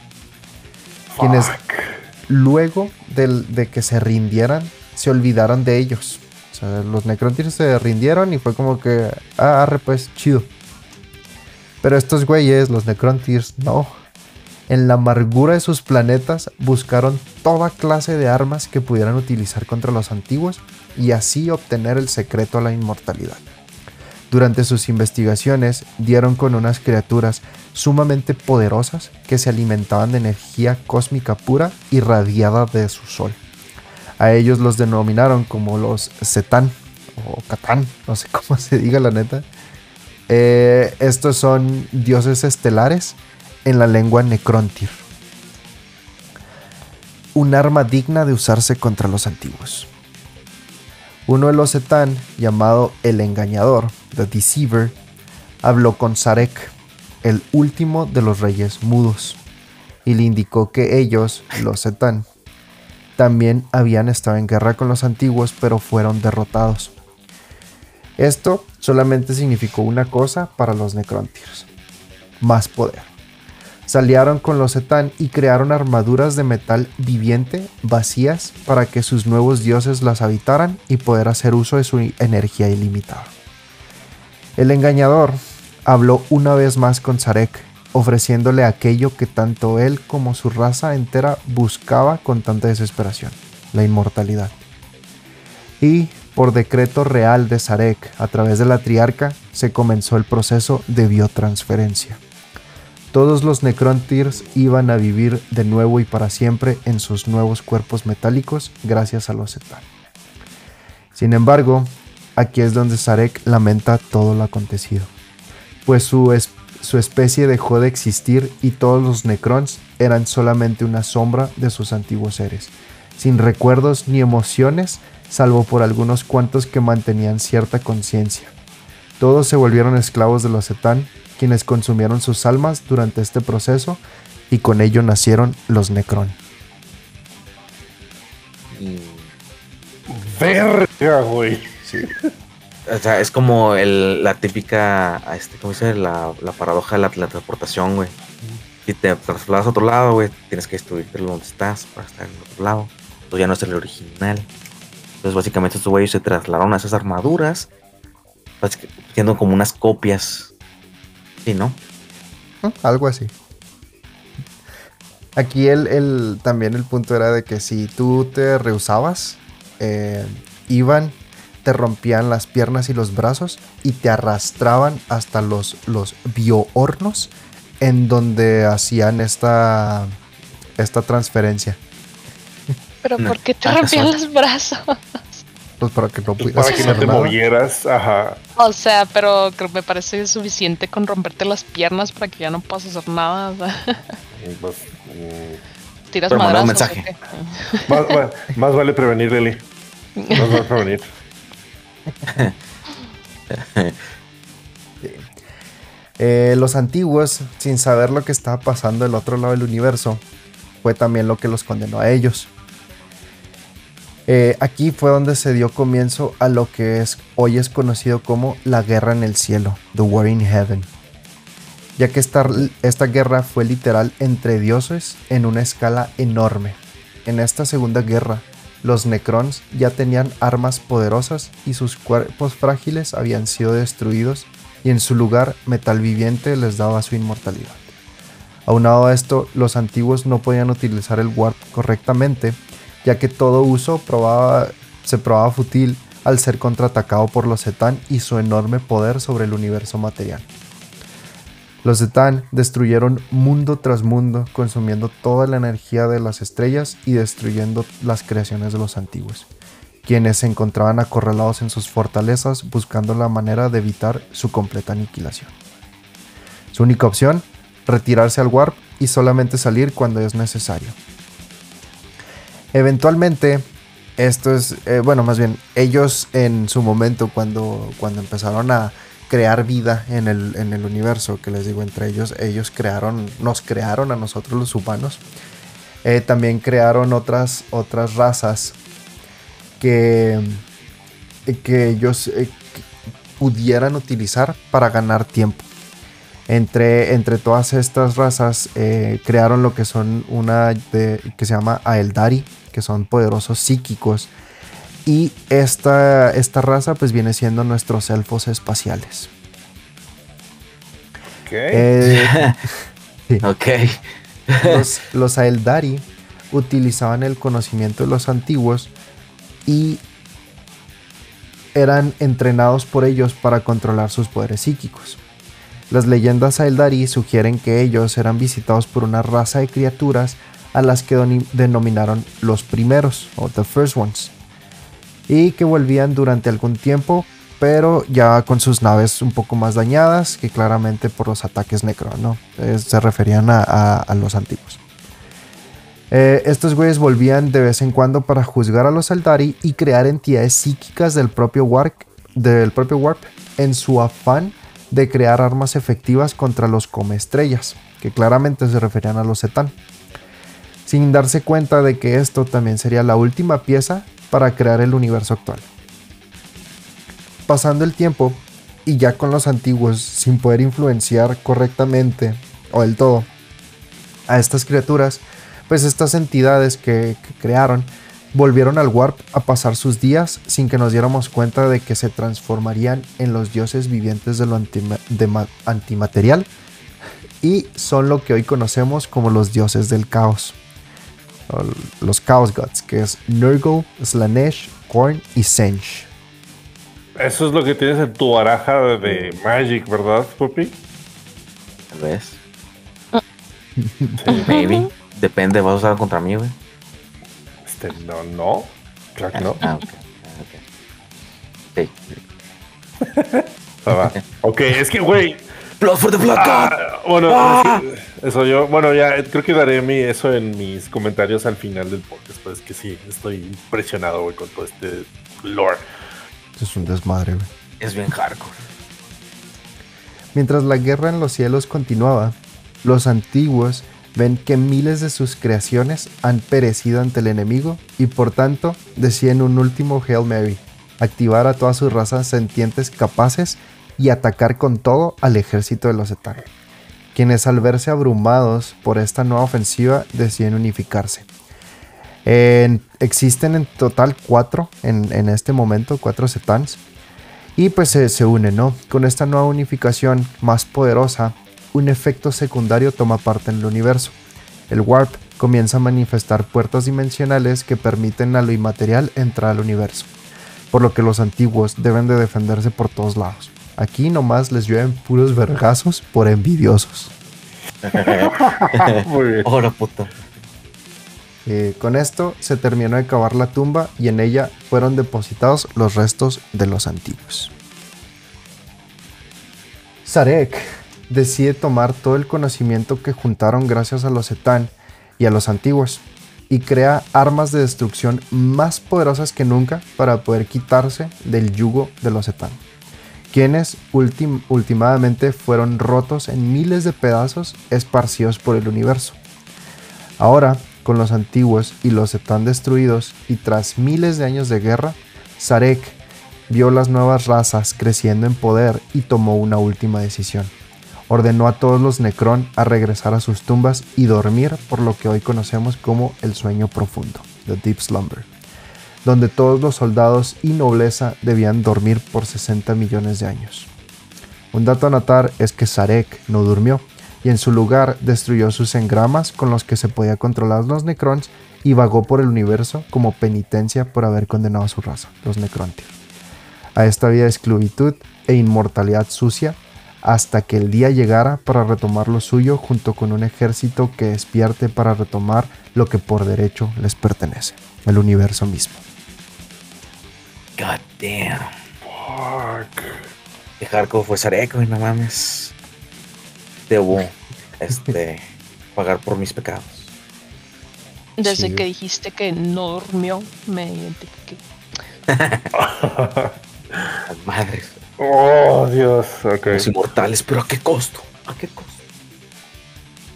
[SPEAKER 1] Quienes luego de, que se rindieran, se olvidaron de ellos. O sea, los Necrontyrs se rindieron y fue como que, ah, arre, pues, chido. Pero estos güeyes, los Necrontyrs, no. En la amargura de sus planetas buscaron toda clase de armas que pudieran utilizar contra los antiguos y así obtener el secreto a la inmortalidad. Durante sus investigaciones dieron con unas criaturas sumamente poderosas que se alimentaban de energía cósmica pura irradiada de su sol. A ellos los denominaron como los Setán o Catán, no sé (laughs) cómo se diga la neta. Eh, estos son dioses estelares en la lengua Necrontyr. Un arma digna de usarse contra los antiguos. Uno de los Setán, llamado el Engañador, The Deceiver, habló con Sarek, el último de los reyes mudos, y le indicó que ellos, los Setán, también habían estado en guerra con los antiguos, pero fueron derrotados. Esto solamente significó una cosa para los Necrontyrs: más poder se aliaron con los Etán y crearon armaduras de metal viviente vacías para que sus nuevos dioses las habitaran y poder hacer uso de su energía ilimitada. El engañador habló una vez más con Sarek, ofreciéndole aquello que tanto él como su raza entera buscaba con tanta desesperación, la inmortalidad. Y por decreto real de Sarek, a través de la triarca, se comenzó el proceso de biotransferencia todos los Necrontyrs iban a vivir de nuevo y para siempre en sus nuevos cuerpos metálicos gracias a los Zetan. Sin embargo, aquí es donde Sarek lamenta todo lo acontecido, pues su, su especie dejó de existir y todos los Necrons eran solamente una sombra de sus antiguos seres, sin recuerdos ni emociones, salvo por algunos cuantos que mantenían cierta conciencia. Todos se volvieron esclavos de los Zetan quienes consumieron sus almas durante este proceso y con ello nacieron los Necron.
[SPEAKER 2] Verga, güey.
[SPEAKER 3] O sea, es como la típica, este, ¿cómo dice? La, paradoja de la transportación, güey. Si te trasladas a otro lado, güey, tienes que destruirte donde estás para estar en otro lado. Entonces ya no es el original. Entonces, básicamente, estos güeyes se trasladaron a esas armaduras, siendo como unas copias ¿no?
[SPEAKER 1] Ah, algo así. Aquí el, también el punto era de que si tú te rehusabas, eh, iban, te rompían las piernas y los brazos y te arrastraban hasta los, los biohornos en donde hacían esta, esta transferencia.
[SPEAKER 4] ¿Pero por qué te rompían los brazos?
[SPEAKER 1] Pues para que no
[SPEAKER 2] pues Para que no te movieras, ajá.
[SPEAKER 4] O sea, pero creo que me parece suficiente con romperte las piernas para que ya no puedas hacer nada. Pues, mm, Tiras madrazos. Un mensaje.
[SPEAKER 2] más, vale prevenir, Leli. Más vale prevenir. (laughs)
[SPEAKER 1] Eh, los antiguos, sin saber lo que estaba pasando del otro lado del universo, fue también lo que los condenó a ellos. Eh, aquí fue donde se dio comienzo a lo que es, hoy es conocido como la guerra en el cielo, The War in Heaven, ya que esta, esta guerra fue literal entre dioses en una escala enorme. En esta segunda guerra, los Necrons ya tenían armas poderosas y sus cuerpos frágiles habían sido destruidos y en su lugar metal viviente les daba su inmortalidad. Aunado a esto, los antiguos no podían utilizar el warp correctamente, ya que todo uso se probaba fútil al ser contraatacado por los Zetan y su enorme poder sobre el universo material. Los Zetan destruyeron mundo tras mundo, consumiendo toda la energía de las estrellas y destruyendo las creaciones de los antiguos, quienes se encontraban acorralados en sus fortalezas buscando la manera de evitar su completa aniquilación. Su única opción, retirarse al warp y solamente salir cuando es necesario. Eventualmente, esto es, eh, bueno, más bien, ellos en su momento, cuando, cuando empezaron a crear vida en el, en el universo, que les digo entre ellos, ellos crearon, nos crearon a nosotros los humanos. Eh, también crearon otras, otras razas que, que ellos eh, pudieran utilizar para ganar tiempo. Entre, entre todas estas razas crearon lo que son una de, que se llama Aeldari, que son poderosos psíquicos. Y esta, esta raza pues viene siendo nuestros elfos espaciales.
[SPEAKER 2] Ok. Eh, (laughs)
[SPEAKER 1] Los, los Aeldari utilizaban el conocimiento de los antiguos y eran entrenados por ellos para controlar sus poderes psíquicos. Las leyendas Aeldari sugieren que ellos eran visitados por una raza de criaturas a las que denominaron los primeros o the first ones y que volvían durante algún tiempo pero ya con sus naves un poco más dañadas que claramente por los ataques necro, ¿no? se referían a, los antiguos. Eh, estos güeyes volvían de vez en cuando para juzgar a los Aldari y crear entidades psíquicas del propio, Warp, del propio Warp en su afán de crear armas efectivas contra los come estrellas, que claramente se referían a los Zetan sin darse cuenta de que esto también sería la última pieza para crear el universo actual. Pasando el tiempo, y ya con los antiguos sin poder influenciar correctamente o del todo a estas criaturas, pues estas entidades que, crearon volvieron al Warp a pasar sus días sin que nos diéramos cuenta de que se transformarían en los dioses vivientes de lo antimaterial y son lo que hoy conocemos como los dioses del caos los Chaos Gods, que es Nurgle, Slanesh, Korn y Sench.
[SPEAKER 2] Eso es lo que tienes en tu baraja de Magic, ¿verdad, Puppy?
[SPEAKER 3] Tal vez. (laughs) Maybe. Depende, vas a usar contra mí, güey.
[SPEAKER 2] Este, no, no. Claro que no. Ah, ok.
[SPEAKER 3] Sí. (laughs)
[SPEAKER 2] ah, ok, es que, güey,
[SPEAKER 3] Blood for the Black ah,
[SPEAKER 2] bueno, ah. eso yo, bueno, ya creo que daré mi, eso en mis comentarios al final del podcast, pues que sí, estoy impresionado, güey, con todo este lore.
[SPEAKER 1] Es un desmadre, güey.
[SPEAKER 3] Es bien hardcore.
[SPEAKER 1] Mientras la guerra en los cielos continuaba, los antiguos ven que miles de sus creaciones han perecido ante el enemigo y por tanto deciden un último Hail Mary, activar a todas sus razas sentientes capaces y atacar con todo al ejército de los Etar, quienes al verse abrumados por esta nueva ofensiva deciden unificarse. existen en total cuatro en, este momento, cuatro Setans, y pues se, unen, ¿no? Con esta nueva unificación más poderosa, un efecto secundario toma parte en el universo. El Warp comienza a manifestar puertas dimensionales que permiten a lo inmaterial entrar al universo, por lo que los antiguos deben de defenderse por todos lados. Aquí nomás les llueven puros vergazos por envidiosos. (laughs)
[SPEAKER 3] Muy bien. Ahora puta.
[SPEAKER 1] Eh, con esto se terminó de cavar la tumba y en ella fueron depositados los restos de los antiguos. Sarek decide tomar todo el conocimiento que juntaron gracias a los Etán y a los antiguos y crea armas de destrucción más poderosas que nunca para poder quitarse del yugo de los Etán quienes últimamente fueron rotos en miles de pedazos esparcidos por el universo. Ahora, con los antiguos y los están destruidos y tras miles de años de guerra, Sarek vio las nuevas razas creciendo en poder y tomó una última decisión. Ordenó a todos los Necron a regresar a sus tumbas y dormir por lo que hoy conocemos como el sueño profundo, the Deep Slumber donde todos los soldados y nobleza debían dormir por 60 millones de años. Un dato a notar es que Sarek no durmió, y en su lugar destruyó sus engramas con los que se podía controlar los Necrons y vagó por el universo como penitencia por haber condenado a su raza, los Necrontyr. A esta vida de esclavitud e inmortalidad sucia hasta que el día llegara para retomar lo suyo junto con un ejército que despierte para retomar lo que por derecho les pertenece, el universo mismo.
[SPEAKER 3] God damn. Fuck. Dejar como fue Sareco y no mames. Debo este (laughs) pagar por mis pecados.
[SPEAKER 4] Desde que dijiste que no durmió, me identifiqué. (laughs)
[SPEAKER 3] madres.
[SPEAKER 2] Oh, Dios. Okay.
[SPEAKER 3] Los inmortales, pero ¿a qué costo? ¿A qué costo?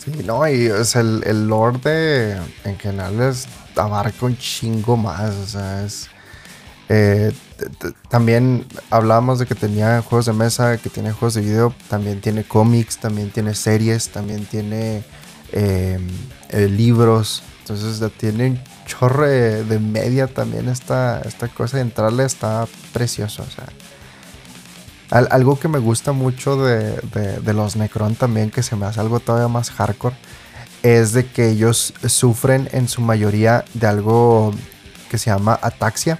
[SPEAKER 1] Sí, no, y es el, el lore de, en general es abarca un chingo más, o sea, es... Eh, también hablábamos de que tenía juegos de mesa, que tiene juegos de video, también tiene cómics, también tiene series, también tiene em, eh, libros, entonces tiene un chorre de, media también esta, esta cosa de entrarle está precioso, algo que me gusta mucho de, los Necron también, que se me hace algo todavía más hardcore, es de que ellos sufren en su mayoría de algo que se llama ataxia,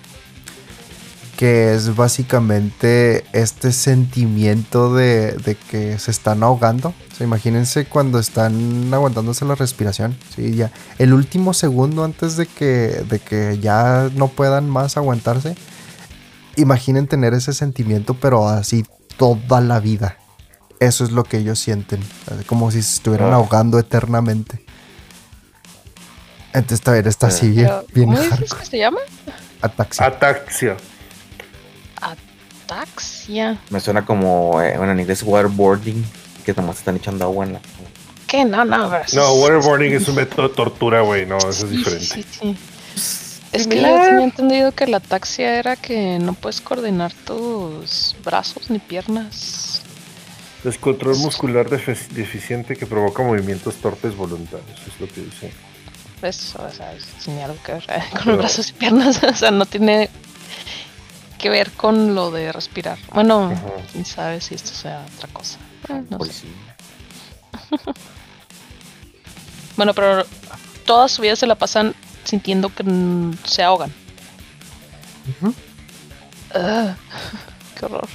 [SPEAKER 1] que es básicamente este sentimiento de, que se están ahogando. imagínense cuando están aguantándose la respiración. ¿sí? Ya, el último segundo antes de que, de que ya no puedan más aguantarse imaginen tener ese sentimiento, pero así toda la vida. Eso es lo que ellos sienten, como si se estuvieran ah. ahogando eternamente. Entonces, también está así bien,
[SPEAKER 4] ¿Cómo dices que se llama?
[SPEAKER 1] Ataxia.
[SPEAKER 2] Ataxia.
[SPEAKER 4] Ataxia.
[SPEAKER 3] Me suena como, eh, bueno, en inglés, waterboarding, que nomás están echando agua en la...
[SPEAKER 4] ¿Qué? No, no,
[SPEAKER 2] No, waterboarding es un método de tortura, güey, no, eso es diferente. Sí, sí.
[SPEAKER 4] Es que yo tenía entendido que la ataxia era que no puedes coordinar tus brazos ni piernas.
[SPEAKER 2] Descontrol muscular deficiente que provoca movimientos torpes voluntarios, es lo que dice.
[SPEAKER 4] Eso, o sea, tiene algo que ver eh, (laughs) con los brazos y piernas, (laughs) o sea, no tiene que ver con lo de respirar. Bueno, quién sabe si esto sea otra cosa. Eh, no pues sé. (laughs) bueno, pero toda su vida se la pasan sintiendo que se ahogan. Ah, (laughs) qué horror.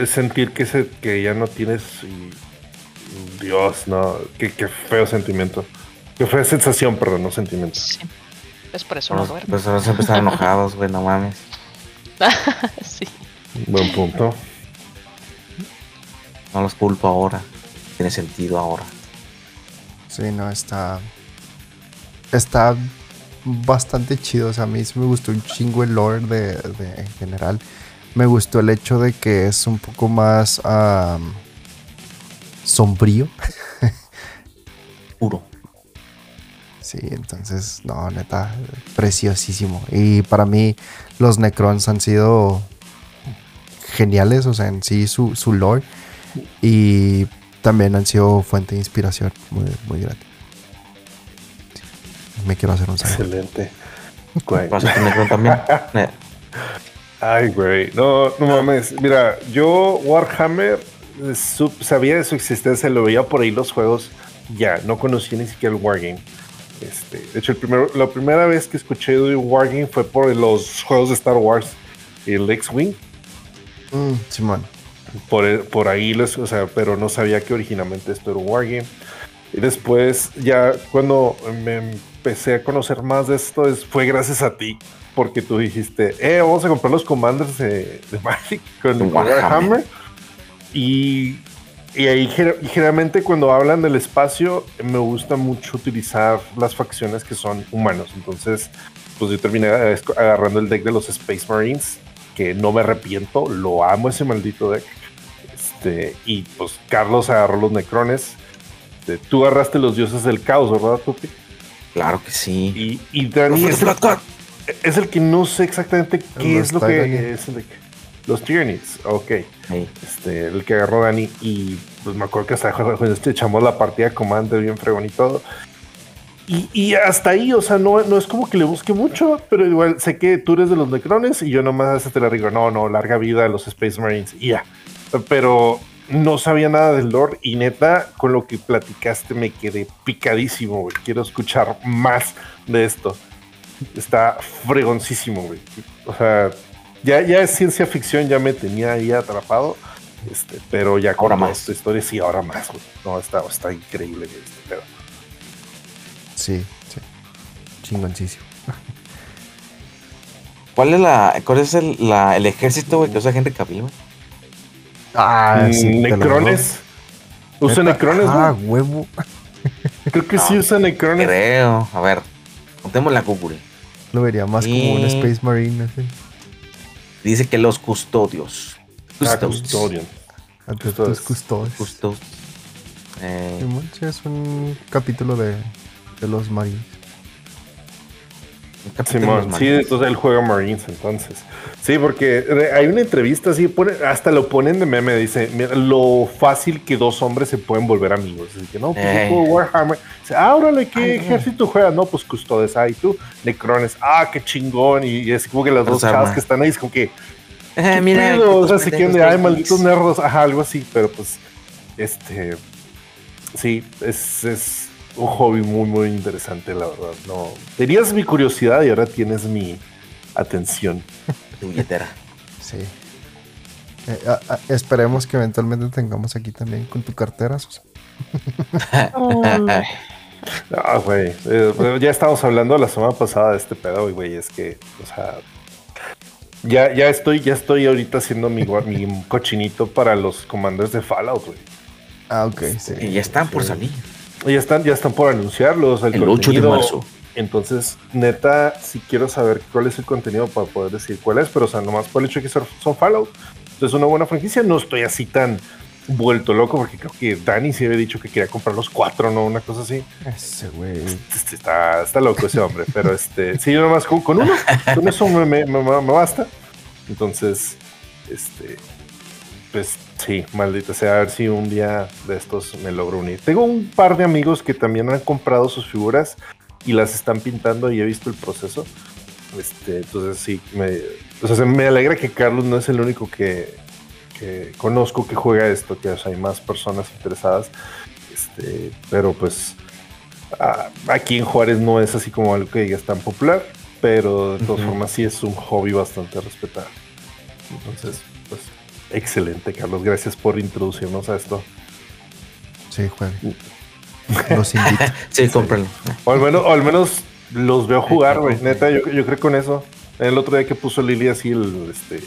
[SPEAKER 2] Es, sentir que, se, que ya no tienes. Dios, no. Qué, feo sentimiento. Qué fea sensación, perdón, no sentimiento. Sí.
[SPEAKER 4] Es por eso no, no duermo.
[SPEAKER 3] Pues siempre están enojados, güey, no mames. (laughs) (laughs)
[SPEAKER 4] sí.
[SPEAKER 2] Buen punto.
[SPEAKER 3] No los culpo ahora. Tiene sentido ahora.
[SPEAKER 1] Sí, no, está está bastante chido. O sea, a mí sí me gustó un chingo el lore de, en general. Me gustó el hecho de que es un poco más sombrío. (laughs)
[SPEAKER 3] Puro.
[SPEAKER 1] Sí, entonces, no, neta, preciosísimo. Y para mí, los Necrons han sido geniales, o sea, en sí su, su lore. Y también han sido fuente de inspiración muy, muy grande me quiero hacer un
[SPEAKER 2] Excelente.
[SPEAKER 3] ¿Vas a tener también? (laughs)
[SPEAKER 2] Ay, güey. No, no mames. Mira, yo Warhammer eh, sabía de su existencia, lo veía por ahí los juegos. Ya, no conocía ni siquiera el Wargame. Este, de hecho, el primero, la primera vez que escuché de Wargame fue por los juegos de Star Wars, el X-Wing.
[SPEAKER 1] Mm, Simón.
[SPEAKER 2] Por, por ahí, les, o sea, pero no sabía que originalmente esto era un Wargame. Y después, ya cuando me empecé a conocer más de esto es, fue gracias a ti, porque tú dijiste, eh, vamos a comprar los commanders de, Magic con Warhammer. Y, y ahí generalmente cuando hablan del espacio, me gusta mucho utilizar las facciones que son humanos. Entonces, pues yo terminé agarrando el deck de los Space Marines, que no me arrepiento, lo amo ese maldito deck. Este, y pues Carlos agarró los Necrones. Este, tú agarraste los dioses del caos, ¿verdad, Tupi?
[SPEAKER 3] Claro que sí.
[SPEAKER 2] Y, y Dani es, el que no sé exactamente qué es lo que es. Los Tyrannies, ok. Este, el que agarró Dani y pues me acuerdo que hasta (laughs) este echamos la partida Commander bien fregón y todo. Y, hasta ahí, o sea, no, no es como que le busque mucho, pero igual sé que tú eres de los Necrones y yo nomás te la digo, no, no, larga vida a los Space Marines y ya. Pero no sabía nada del lore y neta, con lo que platicaste me quedé picadísimo, güey. Quiero escuchar más de esto. Está fregoncísimo, güey. O sea, ya, ya es ciencia ficción, ya me tenía ahí atrapado. Este, pero ya con más. esta historia, sí, ahora más, güey. No, está, está increíble este pedo.
[SPEAKER 1] Sí, sí. Chingoncísimo. (laughs)
[SPEAKER 3] ¿Cuál es la, cuál es el, la, el ejército, güey, que usa gente Cavill,
[SPEAKER 2] Ah, sí. Necrones. Usa Necrones,
[SPEAKER 1] Ah, huevo. (laughs)
[SPEAKER 2] Creo que sí usa Necrones.
[SPEAKER 3] Creo. A ver, contemos la Google.
[SPEAKER 1] Lo vería más como un Space Marine. Así.
[SPEAKER 3] Dice que los custodios.
[SPEAKER 2] Ah, custodios.
[SPEAKER 1] Custodios. Custodios.
[SPEAKER 3] Custodios.
[SPEAKER 1] Eh. Es un capítulo de, de los Marines.
[SPEAKER 2] Simón, sí, entonces él juega Marines entonces. Sí, porque hay una entrevista así, hasta lo ponen de meme, dice, lo fácil que dos hombres se pueden volver amigos. Así que no, pues eh. Warhammer. Dice, ah, órale, ¿qué ejército juega? No, pues Custodes, ah, y tú, Necrones, ah, qué chingón. Y, es como que las dos chavas que están ahí, es como que. Eh, mira, o sea, se quieren de, ay, malditos nerdos, ajá, algo así, pero pues, este. Sí, es, es un hobby muy, muy interesante, la verdad. No, tenías mi curiosidad y ahora tienes mi atención. (laughs)
[SPEAKER 3] Tu billetera.
[SPEAKER 1] Sí. Eh, esperemos que eventualmente tengamos aquí también con tu cartera, Susan. (laughs)
[SPEAKER 2] Ah, güey. Eh, ya estamos hablando la semana pasada de este pedo, güey. Es que, o sea, ya, ya estoy, ya estoy ahorita haciendo mi, mi cochinito para los comandos de Fallout, güey.
[SPEAKER 1] Ah, ok, sí.
[SPEAKER 3] Y ya están por salir.
[SPEAKER 2] Ya están, ya están por anunciarlos.
[SPEAKER 3] El, 8 de marzo.
[SPEAKER 2] Entonces, neta, si quiero saber cuál es el contenido para poder decir cuál es, pero o sea, nomás por el hecho de que son Fallout. Entonces, una buena franquicia. No estoy así tan vuelto loco porque creo que Dani sí había dicho que quería comprar los cuatro, ¿no? Una cosa así.
[SPEAKER 1] Ese güey.
[SPEAKER 2] Este, está, está loco ese hombre, (laughs) pero este, sí, nomás con, con uno, con eso me, me, me, me basta. Entonces, este, pues Sí, maldita sea, a ver si un día de estos me logro unir. Tengo un par de amigos que también han comprado sus figuras y las están pintando y he visto el proceso. Este, entonces sí, me, o sea, me alegra que Carlos no es el único que, conozco que juega esto, que hay más personas interesadas. Este, pero pues aquí en Juárez no es así como algo que digas tan popular, pero de todas formas sí es un hobby bastante respetable. Entonces, Excelente, Carlos. Gracias por introducirnos a esto.
[SPEAKER 1] Sí, Juan. Los invito. (laughs)
[SPEAKER 3] sí, cómprenlo.
[SPEAKER 2] O al menos, o al menos los veo jugar, güey. Neta, yo, yo, creo con eso. El otro día que puso Lili así, el, este,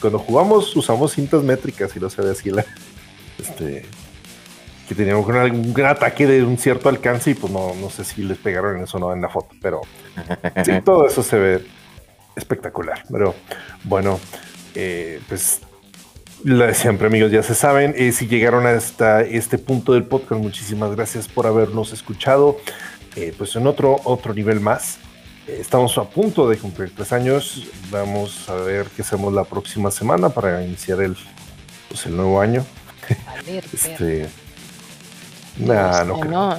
[SPEAKER 2] cuando jugamos usamos cintas métricas y no se ve así la, este, que teníamos un, un, gran ataque de un cierto alcance y pues no, no sé si les pegaron en eso o no en la foto, pero sí, (laughs) todo eso se ve espectacular. Pero bueno, eh, pues siempre amigos, ya se saben, eh, si llegaron hasta este punto del podcast, muchísimas gracias por habernos escuchado. Eh, pues en otro, otro nivel más. Eh, estamos a punto de cumplir tres años. Vamos a ver qué hacemos la próxima semana para iniciar el, pues, el nuevo año. (laughs) este, nah, no, creo.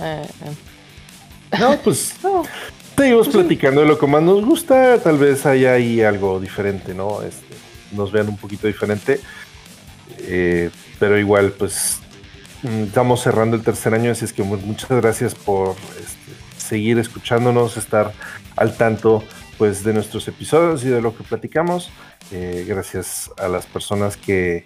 [SPEAKER 2] no, pues (laughs) seguimos platicando de lo que más nos gusta. Tal vez haya ahí algo diferente, ¿no? Este, nos vean un poquito diferente. Eh, pero igual, pues estamos cerrando el tercer año, así es que muchas gracias por este, seguir escuchándonos, estar al tanto pues de nuestros episodios y de lo que platicamos. Eh, gracias a las personas que eh,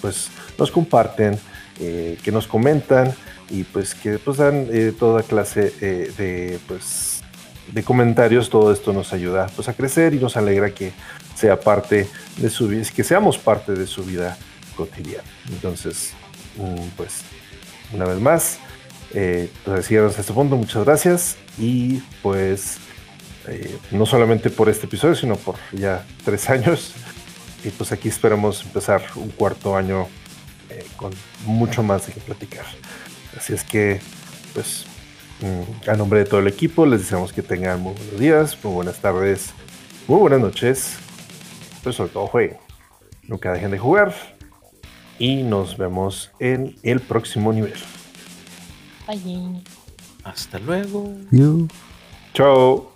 [SPEAKER 2] pues nos comparten, que nos comentan y pues que pues dan toda clase de pues de comentarios. Todo esto nos ayuda pues a crecer y nos alegra que sea parte de su vida, que seamos parte de su vida cotidiana. Entonces, mm, pues, una vez más, eh, pues hasta este punto, muchas gracias y pues eh, no solamente por este episodio, sino por ya tres (laughs) años. Y pues aquí esperamos empezar un cuarto año eh, con mucho más de que platicar. Así es que, pues, mm, a nombre de todo el equipo, les deseamos que tengan muy buenos días, muy buenas tardes, muy buenas noches pero sobre todo jueguen. Nunca dejen de jugar. Y nos vemos en el próximo nivel.
[SPEAKER 3] Bye. Hasta luego.
[SPEAKER 2] Chao.